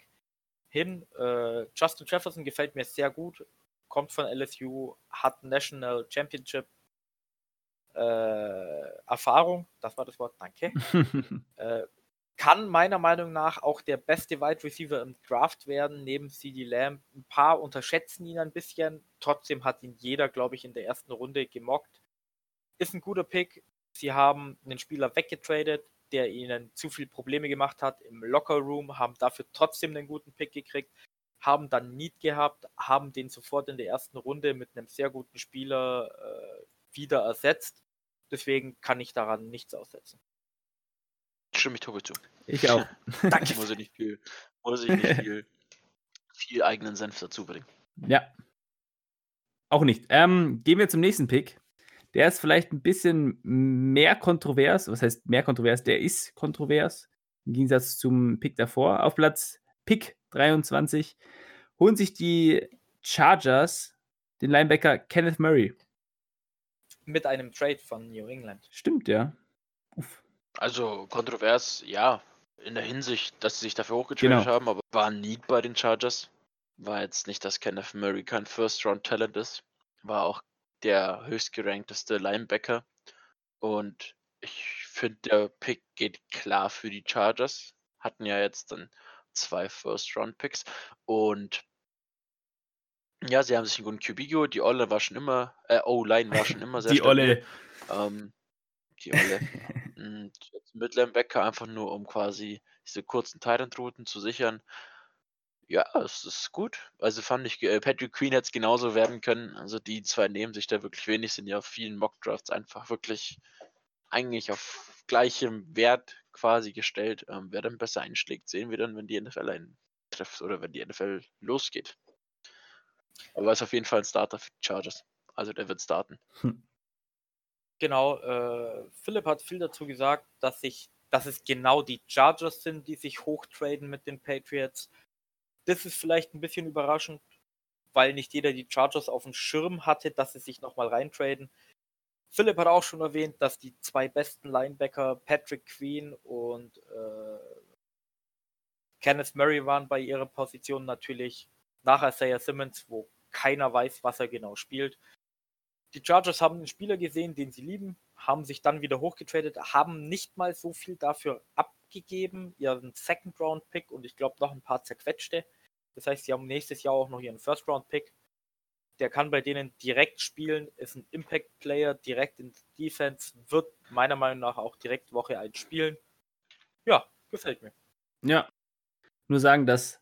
hin. Äh, Justin Jefferson gefällt mir sehr gut, kommt von LSU, hat National Championship äh, Erfahrung, das war das Wort, danke. *laughs* Äh, kann meiner Meinung nach auch der beste Wide Receiver im Draft werden, neben CD Lamb. Ein paar unterschätzen ihn ein bisschen, trotzdem hat ihn jeder, glaube ich, in der ersten Runde gemockt. Ist ein guter Pick. Sie haben einen Spieler weggetradet, der ihnen zu viel Probleme gemacht hat im Locker Room, haben dafür trotzdem einen guten Pick gekriegt, haben dann Need gehabt, haben den sofort in der ersten Runde mit einem sehr guten Spieler äh, wieder ersetzt. Deswegen kann ich daran nichts aussetzen. Stimme ich Tobi zu. ich auch. *laughs* Danke. Muss ich nicht viel, muss ich nicht viel, viel eigenen Senf dazu bringen. Ja. Auch nicht. Ähm, gehen wir zum nächsten Pick. Der ist vielleicht ein bisschen mehr kontrovers. Was heißt mehr kontrovers? Der ist kontrovers. Im Gegensatz zum Pick davor. Auf Platz Pick 23 holen sich die Chargers den Linebacker Kenneth Murray. Mit einem Trade von New England. Stimmt, ja. Uff. Also kontrovers, ja, in der Hinsicht, dass sie sich dafür hochgetradet Genau. haben, aber war Need bei den Chargers. War jetzt nicht, dass Kenneth Murray kein First-Round-Talent ist. War auch der höchstgerankteste Linebacker. Und ich finde, der Pick geht klar für die Chargers. Hatten ja jetzt dann zwei First-Round-Picks. Und ja, sie haben sich einen guten QB geholt. Die Olle war schon immer, äh, O-Line war schon immer *laughs* sehr Die. Olle. Ähm, die Olle. *laughs* Und mit Linebacker einfach nur, um quasi diese kurzen Titan-Routen zu sichern. Ja, es ist gut. Also fand ich, äh, Patrick Queen hätte es genauso werden können. Also die zwei nehmen sich da wirklich wenig, sind ja auf vielen Mock-Drafts einfach wirklich eigentlich auf gleichem Wert quasi gestellt. Ähm, wer dann besser einschlägt, sehen wir dann, wenn die NFL einen trifft oder wenn die NFL losgeht. Aber er ist auf jeden Fall ein Starter für die Chargers. Also der wird starten. Hm. Genau, äh, Philipp hat viel dazu gesagt, dass sich, dass es genau die Chargers sind, die sich hochtraden mit den Patriots. Das ist vielleicht ein bisschen überraschend, weil nicht jeder die Chargers auf dem Schirm hatte, dass sie sich nochmal reintraden. Philipp hat auch schon erwähnt, dass die zwei besten Linebacker, Patrick Queen und äh, Kenneth Murray, waren bei ihrer Position natürlich nach Isaiah Simmons, wo keiner weiß, was er genau spielt. Die Chargers haben einen Spieler gesehen, den sie lieben, haben sich dann wieder hochgetradet, haben nicht mal so viel dafür abgegeben, ihren Second-Round-Pick und ich glaube noch ein paar zerquetschte. Das heißt, sie haben nächstes Jahr auch noch ihren First-Round-Pick. Der kann bei denen direkt spielen, ist ein Impact-Player, direkt in Defense, wird meiner Meinung nach auch direkt Woche 1 spielen. Ja, gefällt mir. Ja. Nur sagen, dass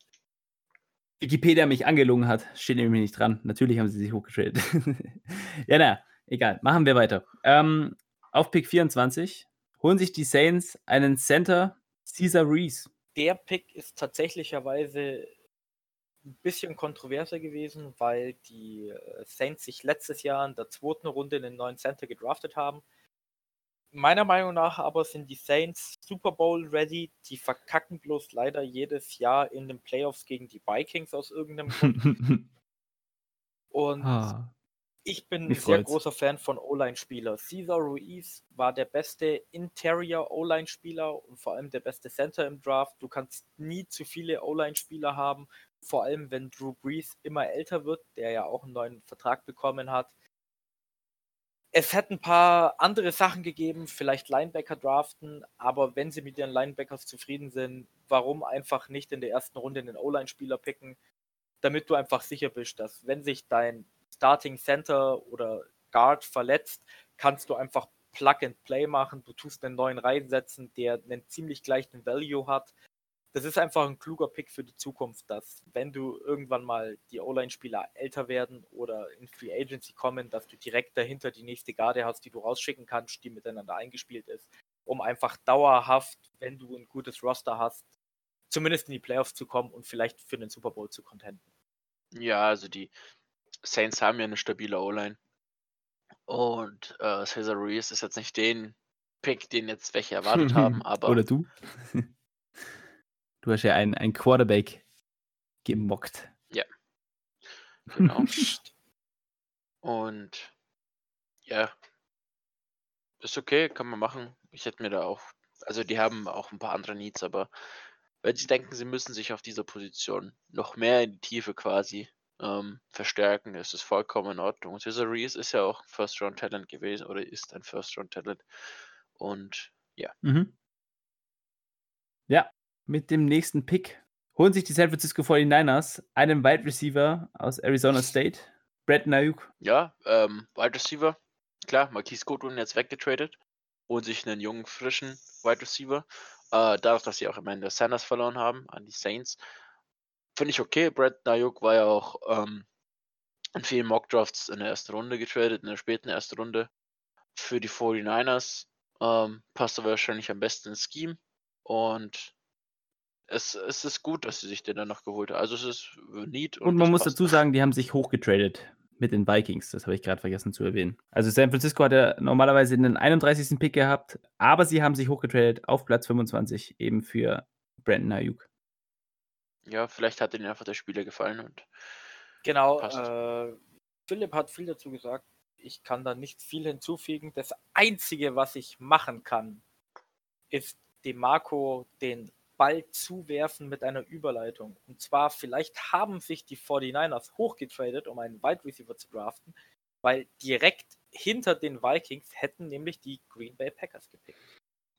Wikipedia mich angelogen hat, steht nämlich nicht dran. Natürlich haben sie sich hochgetradet. *laughs* ja, naja, egal. Machen wir weiter. Ähm, auf Pick 24 holen sich die Saints einen Center, Caesar Reese. Der Pick ist tatsächlicherweise ein bisschen kontroverser gewesen, weil die äh, Saints sich letztes Jahr in der zweiten Runde einen neuen Center gedraftet haben. Meiner Meinung nach aber sind die Saints Super Bowl ready. Die verkacken bloß leider jedes Jahr in den Playoffs gegen die Vikings aus irgendeinem Grund. *laughs* Und Ah, ich bin ein sehr freut's. großer Fan von O-Line-Spieler. Cesar Ruiz war der beste Interior O-Line-Spieler und vor allem der beste Center im Draft. Du kannst nie zu viele O-Line-Spieler haben, vor allem wenn Drew Brees immer älter wird, der ja auch einen neuen Vertrag bekommen hat. Es hätte ein paar andere Sachen gegeben, vielleicht Linebacker draften, aber wenn sie mit ihren Linebackers zufrieden sind, warum einfach nicht in der ersten Runde einen O-Line-Spieler picken, damit du einfach sicher bist, dass wenn sich dein Starting Center oder Guard verletzt, kannst du einfach Plug and Play machen. Du tust einen neuen reinsetzen, der einen ziemlich gleichen Value hat. Das ist einfach ein kluger Pick für die Zukunft, dass wenn du irgendwann mal die O-Line-Spieler älter werden oder in Free Agency kommen, dass du direkt dahinter die nächste Garde hast, die du rausschicken kannst, die miteinander eingespielt ist, um einfach dauerhaft, wenn du ein gutes Roster hast, zumindest in die Playoffs zu kommen und vielleicht für den Super Bowl zu contenten. Ja, also die Saints haben ja eine stabile O-Line. Und äh, Cesar Ruiz ist jetzt nicht den Pick, den jetzt welche erwartet *laughs* haben, aber Oder du? Du hast ja einen, einen Quarterback gemockt. genau. *laughs* Und ja, ist okay, kann man machen. Ich hätte mir da auch, also die haben auch ein paar andere Needs, aber wenn sie denken, sie müssen sich auf dieser Position noch mehr in die Tiefe quasi ähm, verstärken, ist es vollkommen in Ordnung. Cesar Ruiz ist ja auch First-Round-Talent gewesen oder ist ein First-Round-Talent. Und Mhm. Ja, mit dem nächsten Pick holen sich die San Francisco 49ers einen Wide Receiver aus Arizona State, Brad Nayuk. ja, ähm, Wide Receiver, klar, Marquise Goodwin jetzt weggetradet und sich einen jungen, frischen Wide Receiver. Äh, dadurch, dass sie auch am Ende Sanders verloren haben an die Saints. Finde ich okay. Brad Nayuk war ja auch ähm, in vielen Mock-Drafts in der ersten Runde getradet, in der späten ersten Runde. Für die 49ers ähm, passt er wahrscheinlich am besten ins Scheme. Und es, es ist gut, dass sie sich den dann noch geholt haben. Also es ist neat. Und man das muss dazu sagen, die haben sich hochgetradet mit den Vikings. Das habe ich gerade vergessen zu erwähnen. Also San Francisco hat ja normalerweise den 31. Pick gehabt, aber sie haben sich hochgetradet auf Platz 25 eben für Brandon Ayuk. Ja, vielleicht hat ihnen einfach der Spieler gefallen und Genau, Passt. äh, Philipp hat viel dazu gesagt. Ich kann da nicht viel hinzufügen. Das Einzige, was ich machen kann, ist dem Marco den Ball zuwerfen mit einer Überleitung. Und zwar, vielleicht haben sich die 49ers hochgetradet, um einen Wide Receiver zu draften, weil direkt hinter den Vikings hätten nämlich die Green Bay Packers gepickt.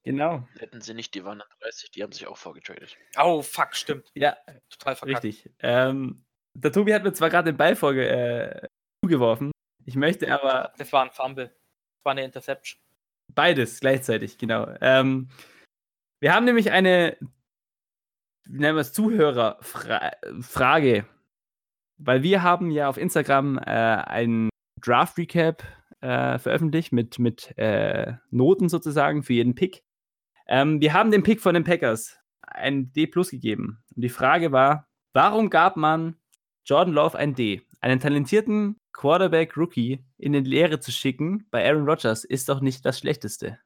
Genau. hätten sie nicht die waren 30, die haben sich auch vorgetradet. Oh, fuck, stimmt. Ja, Total verkackt. richtig. Ähm, der Tobi hat mir zwar gerade den Ball vorge äh, zugeworfen. Ich möchte aber Das war ein Fumble. Das war eine Interception. Beides gleichzeitig, genau. Ähm, wir haben nämlich eine, nennen wir es, Zuhörerfrage. Weil wir haben ja auf Instagram äh, einen Draft-Recap äh, veröffentlicht mit, mit äh, Noten sozusagen für jeden Pick. Ähm, wir haben dem Pick von den Packers ein D plus gegeben. Und die Frage war, warum gab man Jordan Love ein D? einen talentierten Quarterback-Rookie in die Lehre zu schicken bei Aaron Rodgers ist doch nicht das Schlechteste.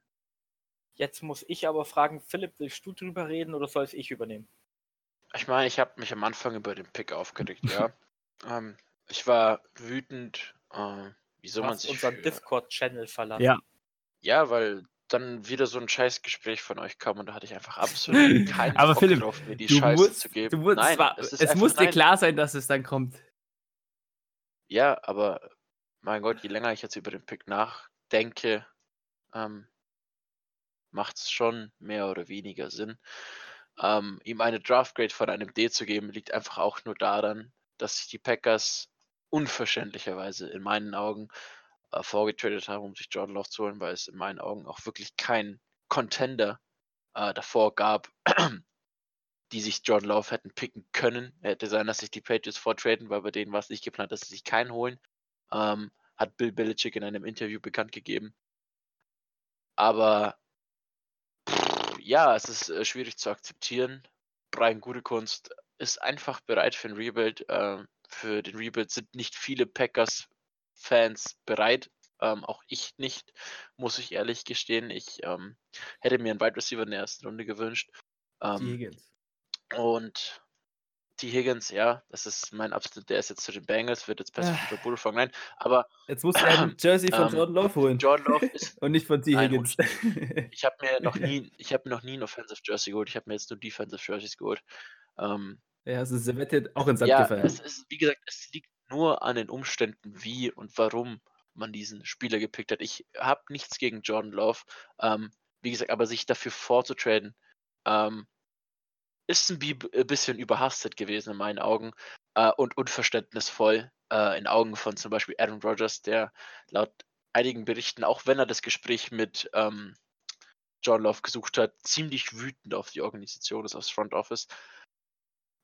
Jetzt muss ich aber fragen, Philipp, willst du drüber reden oder soll es ich übernehmen? Ich meine, ich habe mich am Anfang über den Pick aufgeregt, ja. *laughs* ähm, ich war wütend, äh, wieso man sich unseren Discord-Channel verlassen. Ja. Ja, weil dann wieder so ein Scheißgespräch von euch kam und da hatte ich einfach absolut *laughs* keinen Aber Bock Philipp, drauf, mir die Du Scheiße musst, zu geben. du musst, nein, es, war, es es, muss dir nein. klar sein, dass es dann kommt. Ja, aber mein Gott, je länger ich jetzt über den Pick nachdenke, ähm, macht es schon mehr oder weniger Sinn. Ähm, ihm eine Draftgrade von einem D zu geben, liegt einfach auch nur daran, dass sich die Packers unverständlicherweise in meinen Augen äh, vorgetradet haben, um sich Jordan Love zu holen, weil es in meinen Augen auch wirklich keinen Contender äh, davor gab, *clears throat* die sich Jordan Love hätten picken können. Hätte sein, dass sich die Patriots vortraden, weil bei denen war es nicht geplant, dass sie sich keinen holen. Ähm, hat Bill Belichick in einem Interview bekannt gegeben. Aber ja, es ist äh, schwierig zu akzeptieren. Brian Gutekunst ist einfach bereit für ein Rebuild. Ähm, für den Rebuild sind nicht viele Packers-Fans bereit. Ähm, auch ich nicht, muss ich ehrlich gestehen. Ich ähm, hätte mir einen Wide Receiver in der ersten Runde gewünscht. Ähm, Higgins. und T. Higgins, ja, das ist mein absolut, der ist jetzt zu den Bengals, wird jetzt besser Ah. für Bullfrog. Nein, aber Jetzt musst du ein *clears throat* Jersey von Ähm, Jordan Love holen. Jordan Love ist, *laughs* Und nicht von T. Nein, Higgins. ich habe mir noch nie, *laughs* ich habe mir noch nie ein Offensive Jersey geholt, ich habe mir jetzt nur Defensive Jerseys geholt. Ähm, ja, also Servette auch ins Sand ja, gefallen. es ist, wie gesagt, es liegt nur an den Umständen, wie und warum man diesen Spieler gepickt hat. Ich habe nichts gegen Jordan Love. Ähm, wie gesagt, aber sich dafür vorzutraden, ähm, ist ein äh, bisschen überhastet gewesen in meinen Augen äh, und unverständnisvoll äh, in Augen von zum Beispiel Aaron Rodgers, der laut einigen Berichten, auch wenn er das Gespräch mit ähm, John Love gesucht hat, ziemlich wütend auf die Organisation ist, aufs Front Office,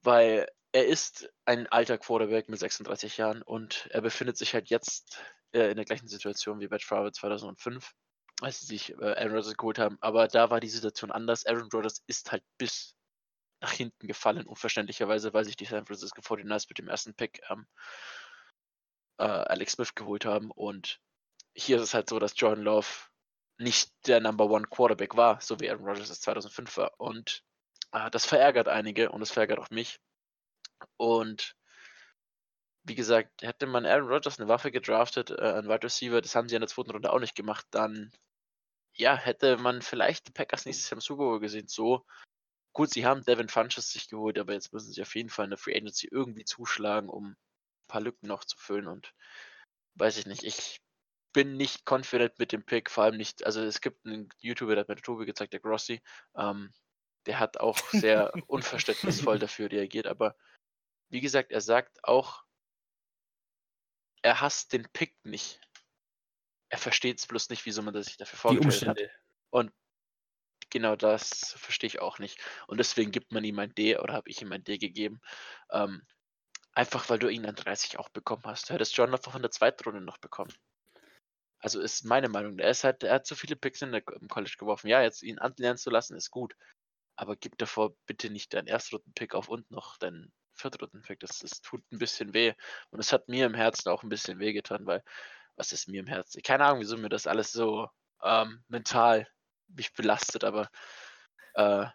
weil er ist ein alter Quarterback mit 36 Jahren und er befindet sich halt jetzt äh, in der gleichen Situation wie Brett Favre 2005, als sie sich äh, Aaron Rodgers geholt haben. Aber da war die Situation anders. Aaron Rodgers ist halt bis nach hinten gefallen, unverständlicherweise, weil sich die San Francisco 49ers mit dem ersten Pick ähm, äh, Alex Smith geholt haben. Und hier ist es halt so, dass Jordan Love nicht der Number One Quarterback war, so wie Aaron Rodgers es 2005 war. Und äh, das verärgert einige und das verärgert auch mich. Und wie gesagt, hätte man Aaron Rodgers eine Waffe gedraftet, äh, ein Wide Receiver, das haben sie in der zweiten Runde auch nicht gemacht, dann ja, hätte man vielleicht die Packers nächstes Jahr im Super Bowl gesehen. So gut, sie haben Devin Funches sich geholt, aber jetzt müssen sie auf jeden Fall in der Free Agency irgendwie zuschlagen, um ein paar Lücken noch zu füllen. Und weiß ich nicht, ich bin nicht confident mit dem Pick, vor allem nicht, also es gibt einen YouTuber, der hat mir der Tobi gezeigt, der Grossi, ähm, der hat auch sehr *laughs* unverständnisvoll dafür reagiert, aber wie gesagt, er sagt auch, er hasst den Pick nicht. Er versteht es bloß nicht, wieso man das sich dafür vorgestellt hat. Und genau das verstehe ich auch nicht. Und deswegen gibt man ihm ein D oder habe ich ihm ein D gegeben. Ähm, einfach weil du ihn an 30 auch bekommen hast. Du hättest John einfach in der zweiten Runde noch bekommen. Also ist meine Meinung. Er, ist halt, er hat zu viele Picks in der, im College geworfen. Ja, jetzt ihn anlernen zu lassen, ist gut. Aber gib davor bitte nicht deinen Erstrunden-Pick auf und noch deinen Viertrunden-Pick. Das, das tut ein bisschen weh. Und es hat mir im Herzen auch ein bisschen weh getan, weil, was ist mir im Herzen? Keine Ahnung, wieso mir das alles so ähm, mental mich belastet, aber äh,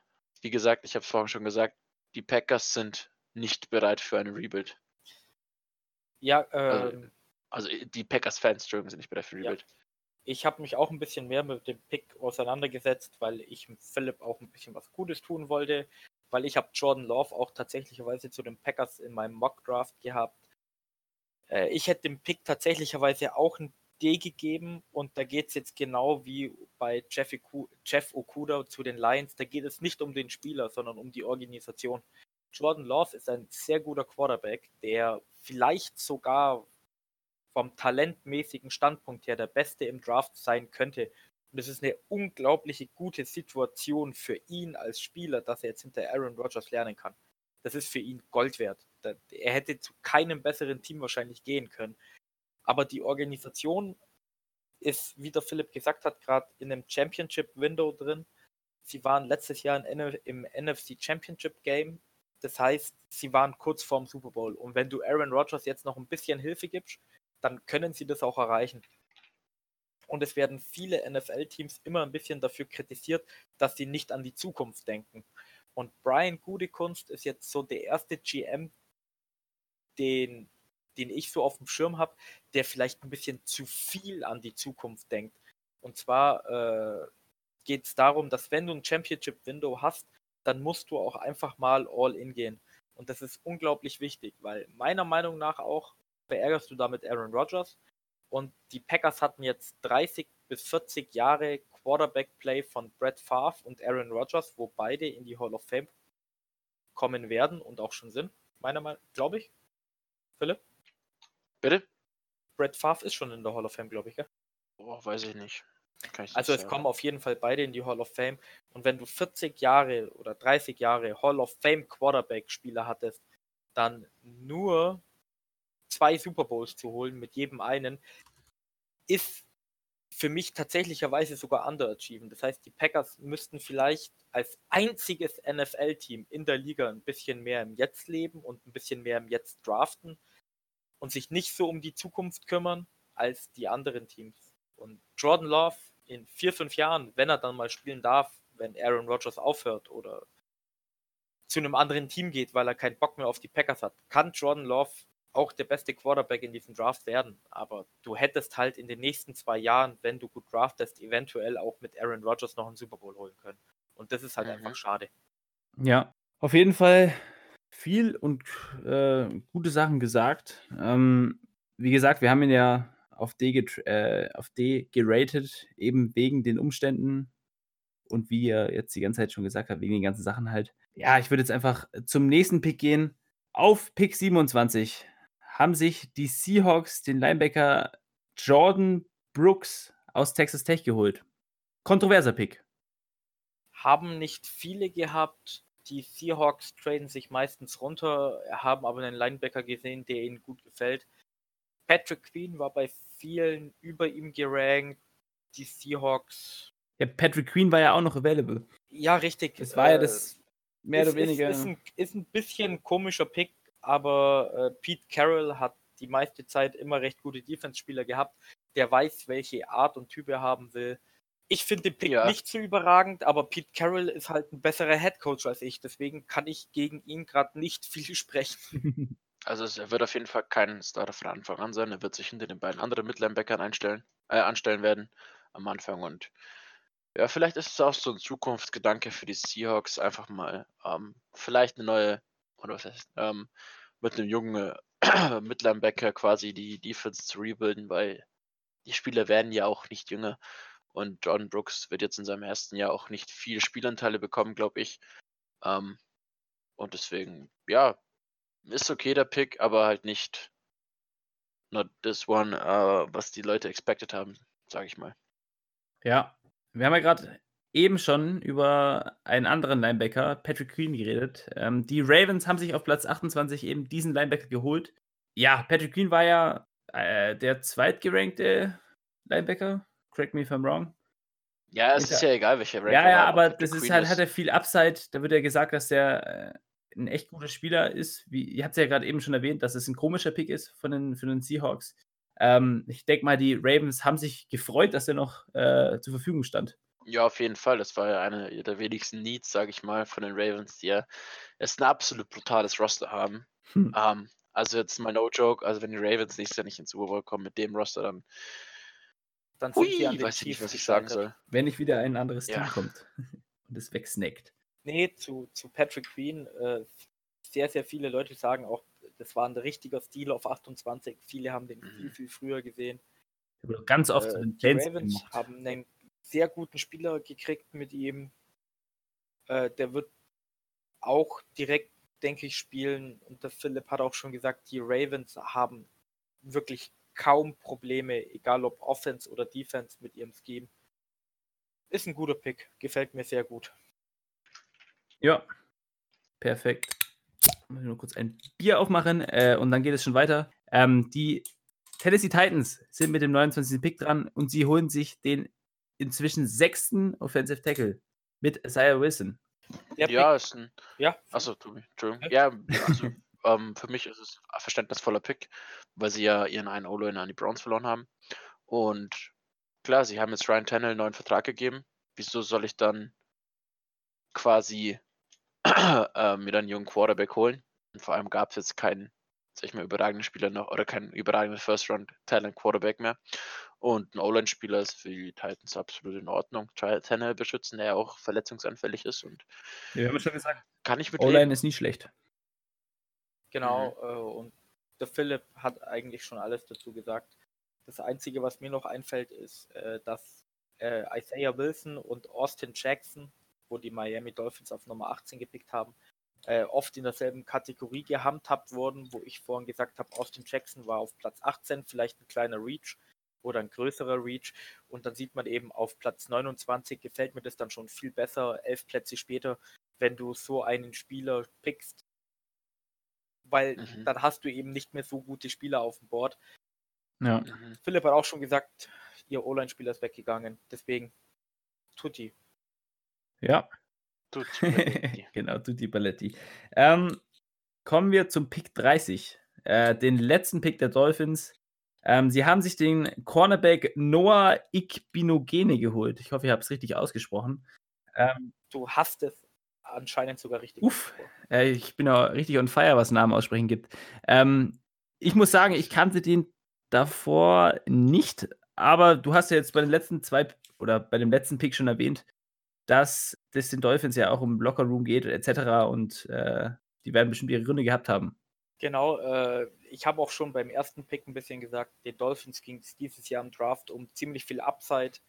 wie gesagt, ich habe es vorhin schon gesagt, die Packers sind nicht bereit für eine Rebuild. Ja, Also, ähm, Also äh, die Packers-Fans, Entschuldigung, sind nicht bereit für Ja. Rebuild. ich habe mich auch ein bisschen mehr mit dem Pick auseinandergesetzt, weil ich Philipp auch ein bisschen was Gutes tun wollte, weil ich habe Jordan Love auch tatsächlicherweise zu den Packers in meinem Mock Draft gehabt. Äh, ich hätte dem Pick tatsächlicherweise auch ein D gegeben und da geht es jetzt genau wie bei Jeff, Jeff Okuda zu den Lions. Da geht es nicht um den Spieler, sondern um die Organisation. Jordan Love ist ein sehr guter Quarterback, der vielleicht sogar vom talentmäßigen Standpunkt her der Beste im Draft sein könnte. Und es ist eine unglaubliche gute Situation für ihn als Spieler, dass er jetzt hinter Aaron Rodgers lernen kann. Das ist für ihn Gold wert. Er hätte zu keinem besseren Team wahrscheinlich gehen können. Aber die Organisation ist, wie der Philipp gesagt hat, gerade in einem Championship-Window drin. Sie waren letztes Jahr im NFC Championship Game. Das heißt, sie waren kurz vorm Super Bowl. Und wenn du Aaron Rodgers jetzt noch ein bisschen Hilfe gibst, dann können sie das auch erreichen. Und es werden viele NFL-Teams immer ein bisschen dafür kritisiert, dass sie nicht an die Zukunft denken. Und Brian Gudekunst ist jetzt so der erste GM, den, den ich so auf dem Schirm habe, der vielleicht ein bisschen zu viel an die Zukunft denkt. Und zwar äh, geht es darum, dass wenn du ein Championship-Window hast, dann musst du auch einfach mal all in gehen. Und das ist unglaublich wichtig, weil meiner Meinung nach auch verärgerst du damit Aaron Rodgers. Und die Packers hatten jetzt 30 bis 40 Jahre Quarterback-Play von Brett Favre und Aaron Rodgers, wo beide in die Hall of Fame kommen werden und auch schon sind, meiner Meinung nach, glaube ich. Philipp? Bitte? Brett Favre ist schon in der Hall of Fame, glaube ich, gell? Oh, weiß ich nicht. Ich also nicht es sagen. kommen auf jeden Fall beide in die Hall of Fame. Und wenn du 40 Jahre oder 30 Jahre Hall of Fame Quarterback-Spieler hattest, dann nur zwei Super Bowls zu holen mit jedem einen, ist für mich tatsächlicherweise sogar underachieven. Das heißt, die Packers müssten vielleicht als einziges NFL-Team in der Liga ein bisschen mehr im Jetzt leben und ein bisschen mehr im Jetzt draften und sich nicht so um die Zukunft kümmern als die anderen Teams. Und Jordan Love in vier, fünf Jahren, wenn er dann mal spielen darf, wenn Aaron Rodgers aufhört oder zu einem anderen Team geht, weil er keinen Bock mehr auf die Packers hat, kann Jordan Love auch der beste Quarterback in diesem Draft werden. Aber du hättest halt in den nächsten zwei Jahren, wenn du gut draftest, eventuell auch mit Aaron Rodgers noch einen Super Bowl holen können. Und das ist halt mhm. einfach schade. Ja, auf jeden Fall viel und äh, gute Sachen gesagt. Ähm, wie gesagt, wir haben ihn ja auf D, äh, auf D geratet, eben wegen den Umständen und wie er jetzt die ganze Zeit schon gesagt hat, wegen den ganzen Sachen halt. Ja, ich würde jetzt einfach zum nächsten Pick gehen. Auf Pick 27 haben sich die Seahawks den Linebacker Jordan Brooks aus Texas Tech geholt. Kontroverser Pick. Haben nicht viele gehabt. Die Seahawks traden sich meistens runter, haben aber einen Linebacker gesehen, der ihnen gut gefällt. Patrick Queen war bei vielen über ihm gerankt. Die Seahawks. Ja, Patrick Queen war ja auch noch available. Ja, richtig. Das war äh, ja das mehr ist, oder weniger. Ist, ist, ein, ist ein bisschen komischer Pick, aber äh, Pete Carroll hat die meiste Zeit immer recht gute Defense-Spieler gehabt. Der weiß, welche Art und Typ er haben will. Ich finde den Pick ja. nicht so überragend, aber Pete Carroll ist halt ein besserer Headcoach als ich. Deswegen kann ich gegen ihn gerade nicht *laughs* viel sprechen. Also er wird auf jeden Fall kein Starter von Anfang an sein. Er wird sich hinter den beiden anderen Midlinebackern einstellen, äh, anstellen werden am Anfang. Und ja, vielleicht ist es auch so ein Zukunftsgedanke für die Seahawks, einfach mal ähm, vielleicht eine neue, oder was heißt, ähm, mit einem jungen äh, *clears throat* Midlinebacker quasi die Defense zu rebuilden, weil die Spieler werden ja auch nicht jünger. Und John Brooks wird jetzt in seinem ersten Jahr auch nicht viele Spielanteile bekommen, glaube ich. Ähm, und deswegen, ja, ist okay der Pick, aber halt nicht not this one, uh, was die Leute expected haben, sage ich mal. Ja, wir haben ja gerade eben schon über einen anderen Linebacker, Patrick Queen, geredet. Ähm, die Ravens haben sich auf Platz 28 eben diesen Linebacker geholt. Ja, Patrick Queen war ja äh, der zweitgerankte Linebacker. Correct me if I'm wrong. Ja, es ist ja egal, welcher Rank Ja, ja, aber das ist halt, hat er viel Upside. Da wird ja gesagt, dass der äh, ein echt guter Spieler ist. Wie, ihr habt es ja gerade eben schon erwähnt, dass es ein komischer Pick ist von den, von den Seahawks. Ähm, ich denke mal, die Ravens haben sich gefreut, dass er noch äh, zur Verfügung stand. Ja, auf jeden Fall. Das war ja eine der wenigsten Needs, sage ich mal, von den Ravens, die ja es ein absolut brutales Roster haben. Hm. Ähm, also jetzt mal no joke, also wenn die Ravens nächstes Jahr nicht ins Super Bowl kommen mit dem Roster, dann dann sind Ui, an weiß ich nicht, was ich sagen soll. Wenn nicht wieder ein anderes ja. Team kommt *laughs* und es wegsnackt. Nee, zu, zu Patrick Queen. Äh, sehr, sehr viele Leute sagen auch, das war ein richtiger Stil auf 28. Viele haben den viel, mhm. viel früher gesehen. Ganz oft äh, die Ravens gemacht. haben einen sehr guten Spieler gekriegt mit ihm. Äh, der wird auch direkt, denke ich, spielen. Und der Philipp hat auch schon gesagt, die Ravens haben wirklich kaum Probleme, egal ob Offense oder Defense mit ihrem Scheme. Ist ein guter Pick, gefällt mir sehr gut. Ja, perfekt. Muss ich nur kurz ein Bier aufmachen äh, und dann geht es schon weiter. Ähm, die Tennessee Titans sind mit dem 29. Pick dran und sie holen sich den inzwischen sechsten Offensive Tackle mit Isaiah Wilson. Der Ja, Pick, ist ein. ja, Achso, Tobi, Entschuldigung. Ja. Ja, also ähm, für mich ist es ein verständnisvoller Pick, weil sie ja ihren einen O-Liner an die Browns verloren haben. Und klar, sie haben jetzt Ryan Tannehill einen neuen Vertrag gegeben. Wieso soll ich dann quasi *clears throat* äh, mir dann einen jungen Quarterback holen? Und vor allem gab es jetzt keinen, sag ich mal, überragenden Spieler noch oder keinen überragenden First-Round-Talent-Quarterback mehr. Und ein O-Line-Spieler ist für die Titans absolut in Ordnung. Tannehill beschützen, der ja auch verletzungsanfällig ist und Wir haben schon gesagt, kann ich mit O-Line ist nie schlecht. Genau, äh, und der Philipp hat eigentlich schon alles dazu gesagt. Das Einzige, was mir noch einfällt, ist, äh, dass äh, Isaiah Wilson und Austin Jackson, wo die Miami Dolphins auf Nummer 18 gepickt haben, äh, oft in derselben Kategorie gehandhabt wurden, wo ich vorhin gesagt habe, Austin Jackson war auf Platz 18, vielleicht ein kleiner Reach oder ein größerer Reach. Und dann sieht man eben auf Platz 29 gefällt mir das dann schon viel besser, elf Plätze später, wenn du so einen Spieler pickst, weil Mhm. dann hast du eben nicht mehr so gute Spieler auf dem Board. Ja. Mhm. Philipp hat auch schon gesagt, ihr O-Line-Spieler ist weggegangen. Deswegen Tutti. Ja. Tut mir leid. genau, Tutti Balletti. Ähm, kommen wir zum Pick 30. Äh, den letzten Pick der Dolphins. Ähm, sie haben sich den Cornerback Noah Ikbinogene geholt. Ich hoffe, ich habe es richtig ausgesprochen. Ähm, Du hast es anscheinend sogar richtig. Uff. äh, ich bin auch richtig on fire, was Namen aussprechen gibt. Ähm, ich muss sagen, ich kannte den davor nicht, aber du hast ja jetzt bei den letzten zwei oder bei dem letzten Pick schon erwähnt, dass das den Dolphins ja auch um Lockerroom geht, etc. Und äh, die werden bestimmt ihre Gründe gehabt haben. Genau, äh, ich habe auch schon beim ersten Pick ein bisschen gesagt, den Dolphins ging es dieses Jahr im Draft um ziemlich viel Upside.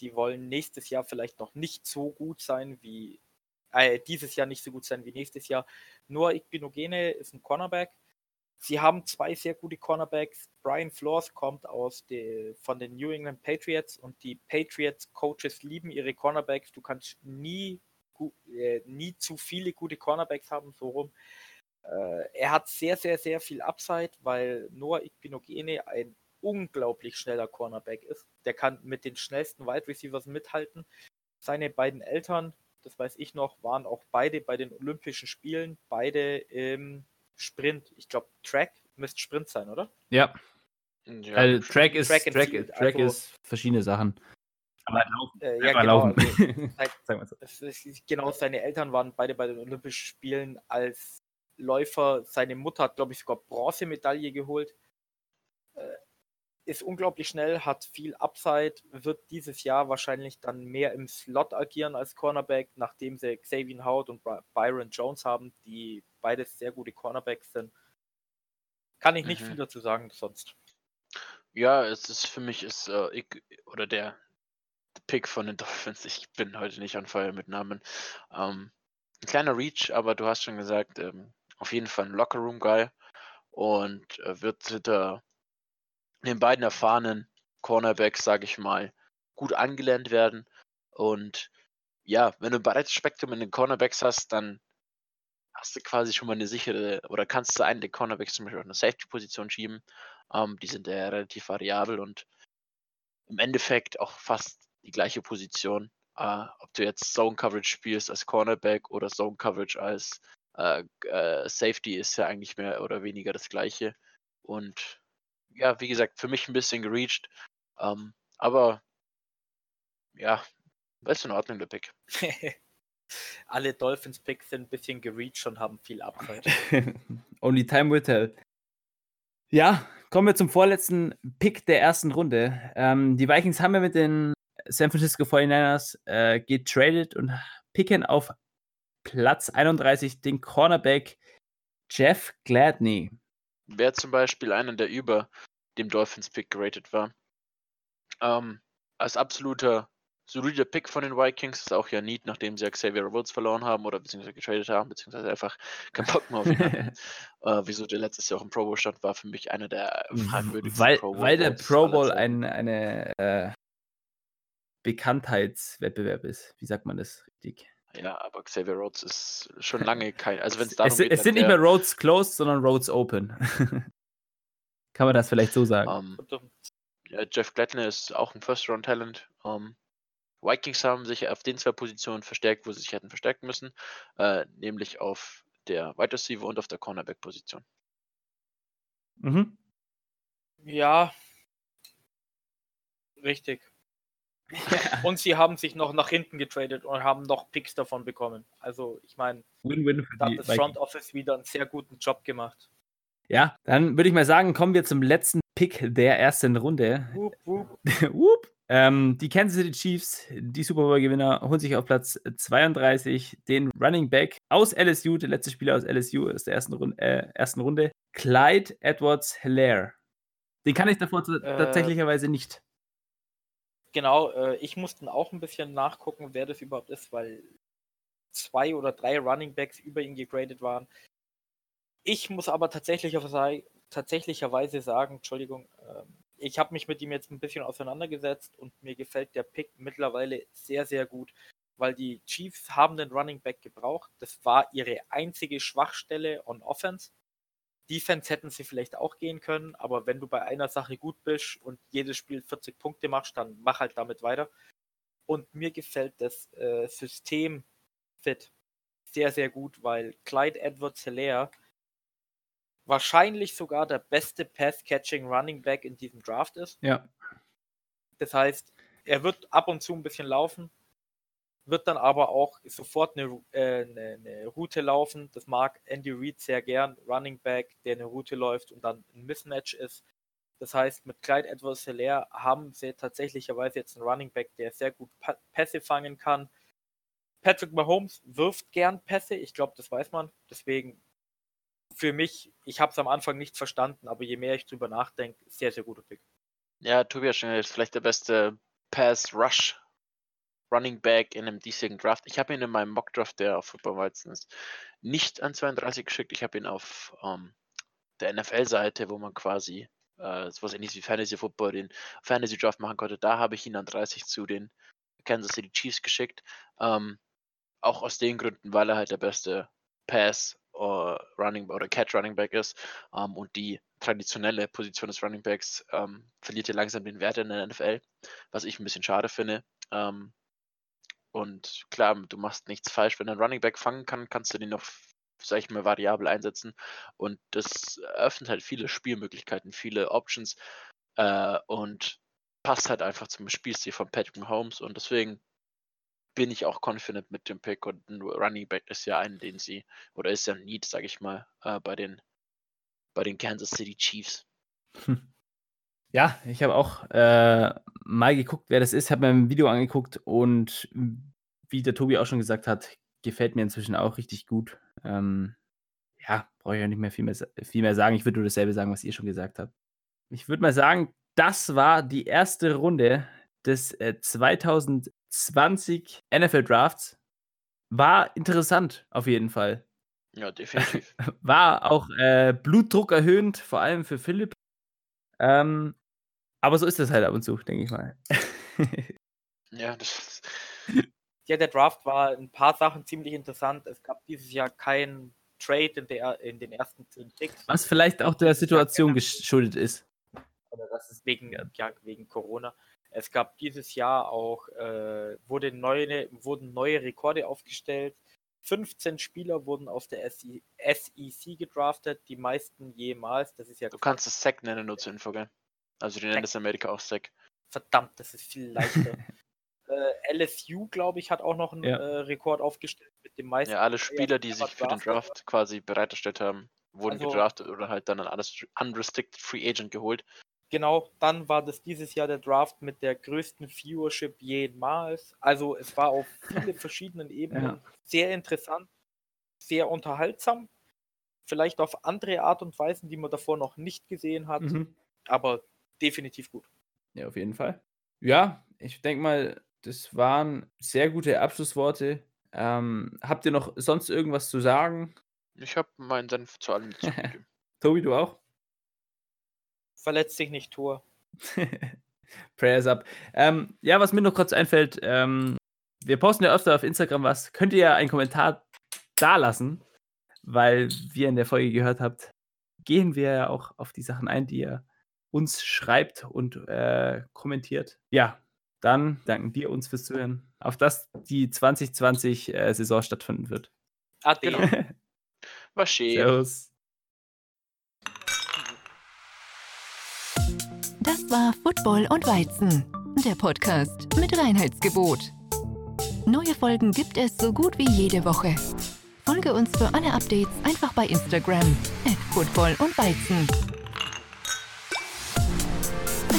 Die wollen nächstes Jahr vielleicht noch nicht so gut sein wie, äh, dieses Jahr nicht so gut sein wie nächstes Jahr. Nur Igbinogene ist ein Cornerback. Sie haben zwei sehr gute Cornerbacks. Brian Flores kommt aus de, von den New England Patriots und die Patriots Coaches lieben ihre Cornerbacks. Du kannst nie, äh, nie zu viele gute Cornerbacks haben, so rum. Äh, er hat sehr, sehr, sehr viel Upside, weil Noah Igbinogene ein unglaublich schneller Cornerback ist. Der kann mit den schnellsten Wide Receivers mithalten. Seine beiden Eltern, das weiß ich noch, waren auch beide bei den Olympischen Spielen, beide im Sprint. Ich glaube, Track müsste Sprint sein, oder? Ja, Ja, weil Track ist, Track Track, Track also- ist verschiedene Sachen. Aber halt laufen. Äh, Einfach genau. laufen. Also, seit- Sagen wir so. Es ist, genau, seine Eltern waren beide bei den Olympischen Spielen als Läufer. Seine Mutter hat, glaube ich, sogar Bronzemedaille geholt. Ist unglaublich schnell, hat viel Upside, wird dieses Jahr wahrscheinlich dann mehr im Slot agieren als Cornerback, nachdem sie Xavier Howard und Byron Jones haben, die beides sehr gute Cornerbacks sind. Kann ich nicht Mhm. viel dazu sagen sonst. Ja, es ist für mich ist äh, ich, oder der Pick von den *laughs* Dolphins. Ich bin heute nicht on fire mit Namen. Ähm, ein kleiner Reach, aber du hast schon gesagt, ähm, auf jeden Fall ein Lockerroom Guy und äh, wird hinter den beiden erfahrenen Cornerbacks, sage ich mal, gut angelernt werden. Und ja, wenn du ein breites Spektrum in den Cornerbacks hast, dann hast du quasi schon mal eine sichere, oder kannst du einen der Cornerbacks zum Beispiel auf eine Safety-Position schieben. Ähm, die sind ja relativ variabel und im Endeffekt auch fast die gleiche Position. Äh, ob du jetzt Zone Coverage spielst als Cornerback oder Zone Coverage als äh, äh, Safety ist ja eigentlich mehr oder weniger das gleiche. Und ja, wie gesagt, für mich ein bisschen gereached. Ähm, aber ja, ist in Ordnung, der Pick. *laughs* Alle Dolphins-Picks sind ein bisschen gereached und haben viel Upside. *laughs* Only time will tell. Ja, kommen wir zum vorletzten Pick der ersten Runde. Ähm, die Vikings haben ja mit den San Francisco 49ers äh, getradet und picken auf Platz 31 den Cornerback Jeff Gladney. Wäre zum Beispiel einer, der über dem Dolphins-Pick geratet war. Ähm, als absoluter solider Pick von den Vikings ist auch ja Need, nachdem sie ja Xavier Woods verloren haben oder beziehungsweise getradet haben, beziehungsweise einfach keinen Bock mehr auf ihn hatten. *laughs* äh, wieso der letztes Jahr auch im Pro Bowl stand, war für mich einer der fragwürdigsten weil, Pro Bowl weil der Pro Bowl ein eine äh, Bekanntheitswettbewerb ist. Wie sagt man das richtig? Ja, aber Xavier Rhodes ist schon *laughs* lange kein. Also wenn es darum es, geht, es sind nicht mehr Roads closed, sondern Roads open. *laughs* Kann man das vielleicht so sagen? Und, ähm, ja, Jeff Gladney ist auch ein First-Round-Talent. Ähm, Vikings haben sich auf den zwei Positionen verstärkt, wo sie sich hätten verstärken müssen, äh, nämlich auf der Wide Receiver und auf der Cornerback-Position. Mhm. Ja. Richtig. *laughs* Und sie haben sich noch nach hinten getradet und haben noch Picks davon bekommen. Also, ich meine, da hat das. Front Office wieder einen sehr guten Job gemacht. Ja, dann würde ich mal sagen, kommen wir zum letzten Pick der ersten Runde. Wup, wup. *laughs* Whoop. Ähm, die Kansas City Chiefs, die Super Bowl-Gewinner, holen sich auf Platz 32 den Running Back aus LSU, der letzte Spieler aus LSU aus der ersten Runde, äh, ersten Runde Clyde Edwards Hilaire. Den kann ich davor Äh. tatsächlicherweise nicht. Genau, äh, ich musste auch ein bisschen nachgucken, wer das überhaupt ist, weil zwei oder drei Running Backs über ihn gegradet waren. Ich muss aber tatsächlich auf tatsächlicherweise sagen, Entschuldigung, ähm, ich habe mich mit ihm jetzt ein bisschen auseinandergesetzt und mir gefällt der Pick mittlerweile sehr, sehr gut, weil die Chiefs haben den Running Back gebraucht. Das war ihre einzige Schwachstelle on Offense. Defense hätten sie vielleicht auch gehen können, aber wenn du bei einer Sache gut bist und jedes Spiel 40 Punkte machst, dann mach halt damit weiter. Und mir gefällt das äh, System fit sehr, sehr gut, weil Clyde Edwards Hilaire wahrscheinlich sogar der beste Pass-Catching Running Back in diesem Draft ist. Ja. Das heißt, er wird ab und zu ein bisschen laufen, wird dann aber auch sofort eine, äh, eine, eine Route laufen. Das mag Andy Reid sehr gern. Running Back, der eine Route läuft und dann ein Mismatch ist. Das heißt, mit Clyde Edwards Hilaire haben sie tatsächlicherweise jetzt einen Running Back, der sehr gut Pa- Pässe fangen kann. Patrick Mahomes wirft gern Pässe, ich glaube, das weiß man. Deswegen für mich, ich habe es am Anfang nicht verstanden, aber je mehr ich drüber nachdenke, sehr, sehr guter Pick. Ja, Tobias schon ist vielleicht der beste Pass-Rush Running Back in einem diesjährigen Draft. Ich habe ihn in meinem Mock-Draft, der auf Football Weizen ist, nicht an 32 geschickt. Ich habe ihn auf ähm, der NFL-Seite, wo man quasi äh, sowas ähnliches wie Fantasy Football, den Fantasy Draft machen konnte. Da habe ich ihn an 30 zu den Kansas City Chiefs geschickt. Ähm, auch aus den Gründen, weil er halt der beste Pass oder Running oder Catch Running Back ist ähm, und die traditionelle Position des Running Backs ähm, verliert ja langsam den Wert in der NFL, was ich ein bisschen schade finde. Ähm, und klar, du machst nichts falsch. Wenn ein Running Back fangen kann, kannst du den noch, sag ich mal, variabel einsetzen. Und das eröffnet halt viele Spielmöglichkeiten, viele Options äh, und passt halt einfach zum Spielstil von Patrick Mahomes. Und deswegen bin ich auch confident mit dem Pick. Und ein Running Back ist ja ein, den sie, oder ist ja ein Need, sag ich mal, äh, bei den bei den Kansas City Chiefs. *laughs* Ja, ich habe auch äh, mal geguckt, wer das ist, habe mir ein Video angeguckt und wie der Tobi auch schon gesagt hat, gefällt mir inzwischen auch richtig gut. Ähm, ja, brauche ich ja nicht mehr viel, mehr viel mehr sagen. Ich würde nur dasselbe sagen, was ihr schon gesagt habt. Ich würde mal sagen, das war die erste Runde des äh, 2020 NFL Drafts. War interessant, auf jeden Fall. Ja, definitiv. *laughs* War auch äh, Blutdruck erhöhend, vor allem für Philipp. Ähm, aber so ist das halt ab und zu, denke ich mal. *laughs* ja, das *laughs* Ja, der Draft war in ein paar Sachen ziemlich interessant. Es gab dieses Jahr keinen Trade in, der, in den ersten zehn Picks. Was vielleicht auch der Situation geschuldet ist. Oder das ist wegen, ja, wegen Corona. Es gab dieses Jahr auch, äh, wurde neue, wurden neue Rekorde aufgestellt. 15 Spieler wurden aus der SE SEC gedraftet, die meisten jemals. Das ist ja Du kannst es Sack nennen, nur zur Info, gell? Also die nennen das in Amerika auch Sack. verdammt, das ist viel leichter. *laughs* äh, LSU, glaube ich, hat auch noch einen Ja. äh, Rekord aufgestellt mit dem meisten. Ja, alle Spieler, die sich für den. Draft quasi bereitgestellt haben, wurden Also- gedraftet oder halt dann an alles unrestricted Free Agent geholt. Genau, dann war das dieses Jahr der Draft mit der größten Viewership jemals. Also es war auf viele *laughs* verschiedenen Ebenen Ja. sehr interessant, sehr unterhaltsam. Vielleicht auf andere Art und Weisen, die man davor noch nicht gesehen hat, Mhm. aber definitiv gut. Ja, auf jeden Fall. Ja, ich denke mal, das waren sehr gute Abschlussworte. Ähm, habt ihr noch sonst irgendwas zu sagen? Ich habe meinen Senf zu allem dazugegeben. *laughs* Tobi, du auch? Verletzt sich nicht Tor. *laughs* Prayers up. Ähm, ja, was mir noch kurz einfällt, ähm, wir posten ja öfter auf Instagram was. Könnt ihr ja einen Kommentar da lassen, weil wie ihr in der Folge gehört habt, gehen wir ja auch auf die Sachen ein, die ihr uns schreibt und äh, kommentiert. Ja, dann danken wir uns fürs Zuhören, auf dass die 2020-Saison stattfinden wird. Ade. *laughs* Genau. Schön. Servus. Das war Football und Weizen, der Podcast mit Reinheitsgebot. Neue Folgen gibt es so gut wie jede Woche. Folge uns für alle Updates einfach bei Instagram at Football und Weizen.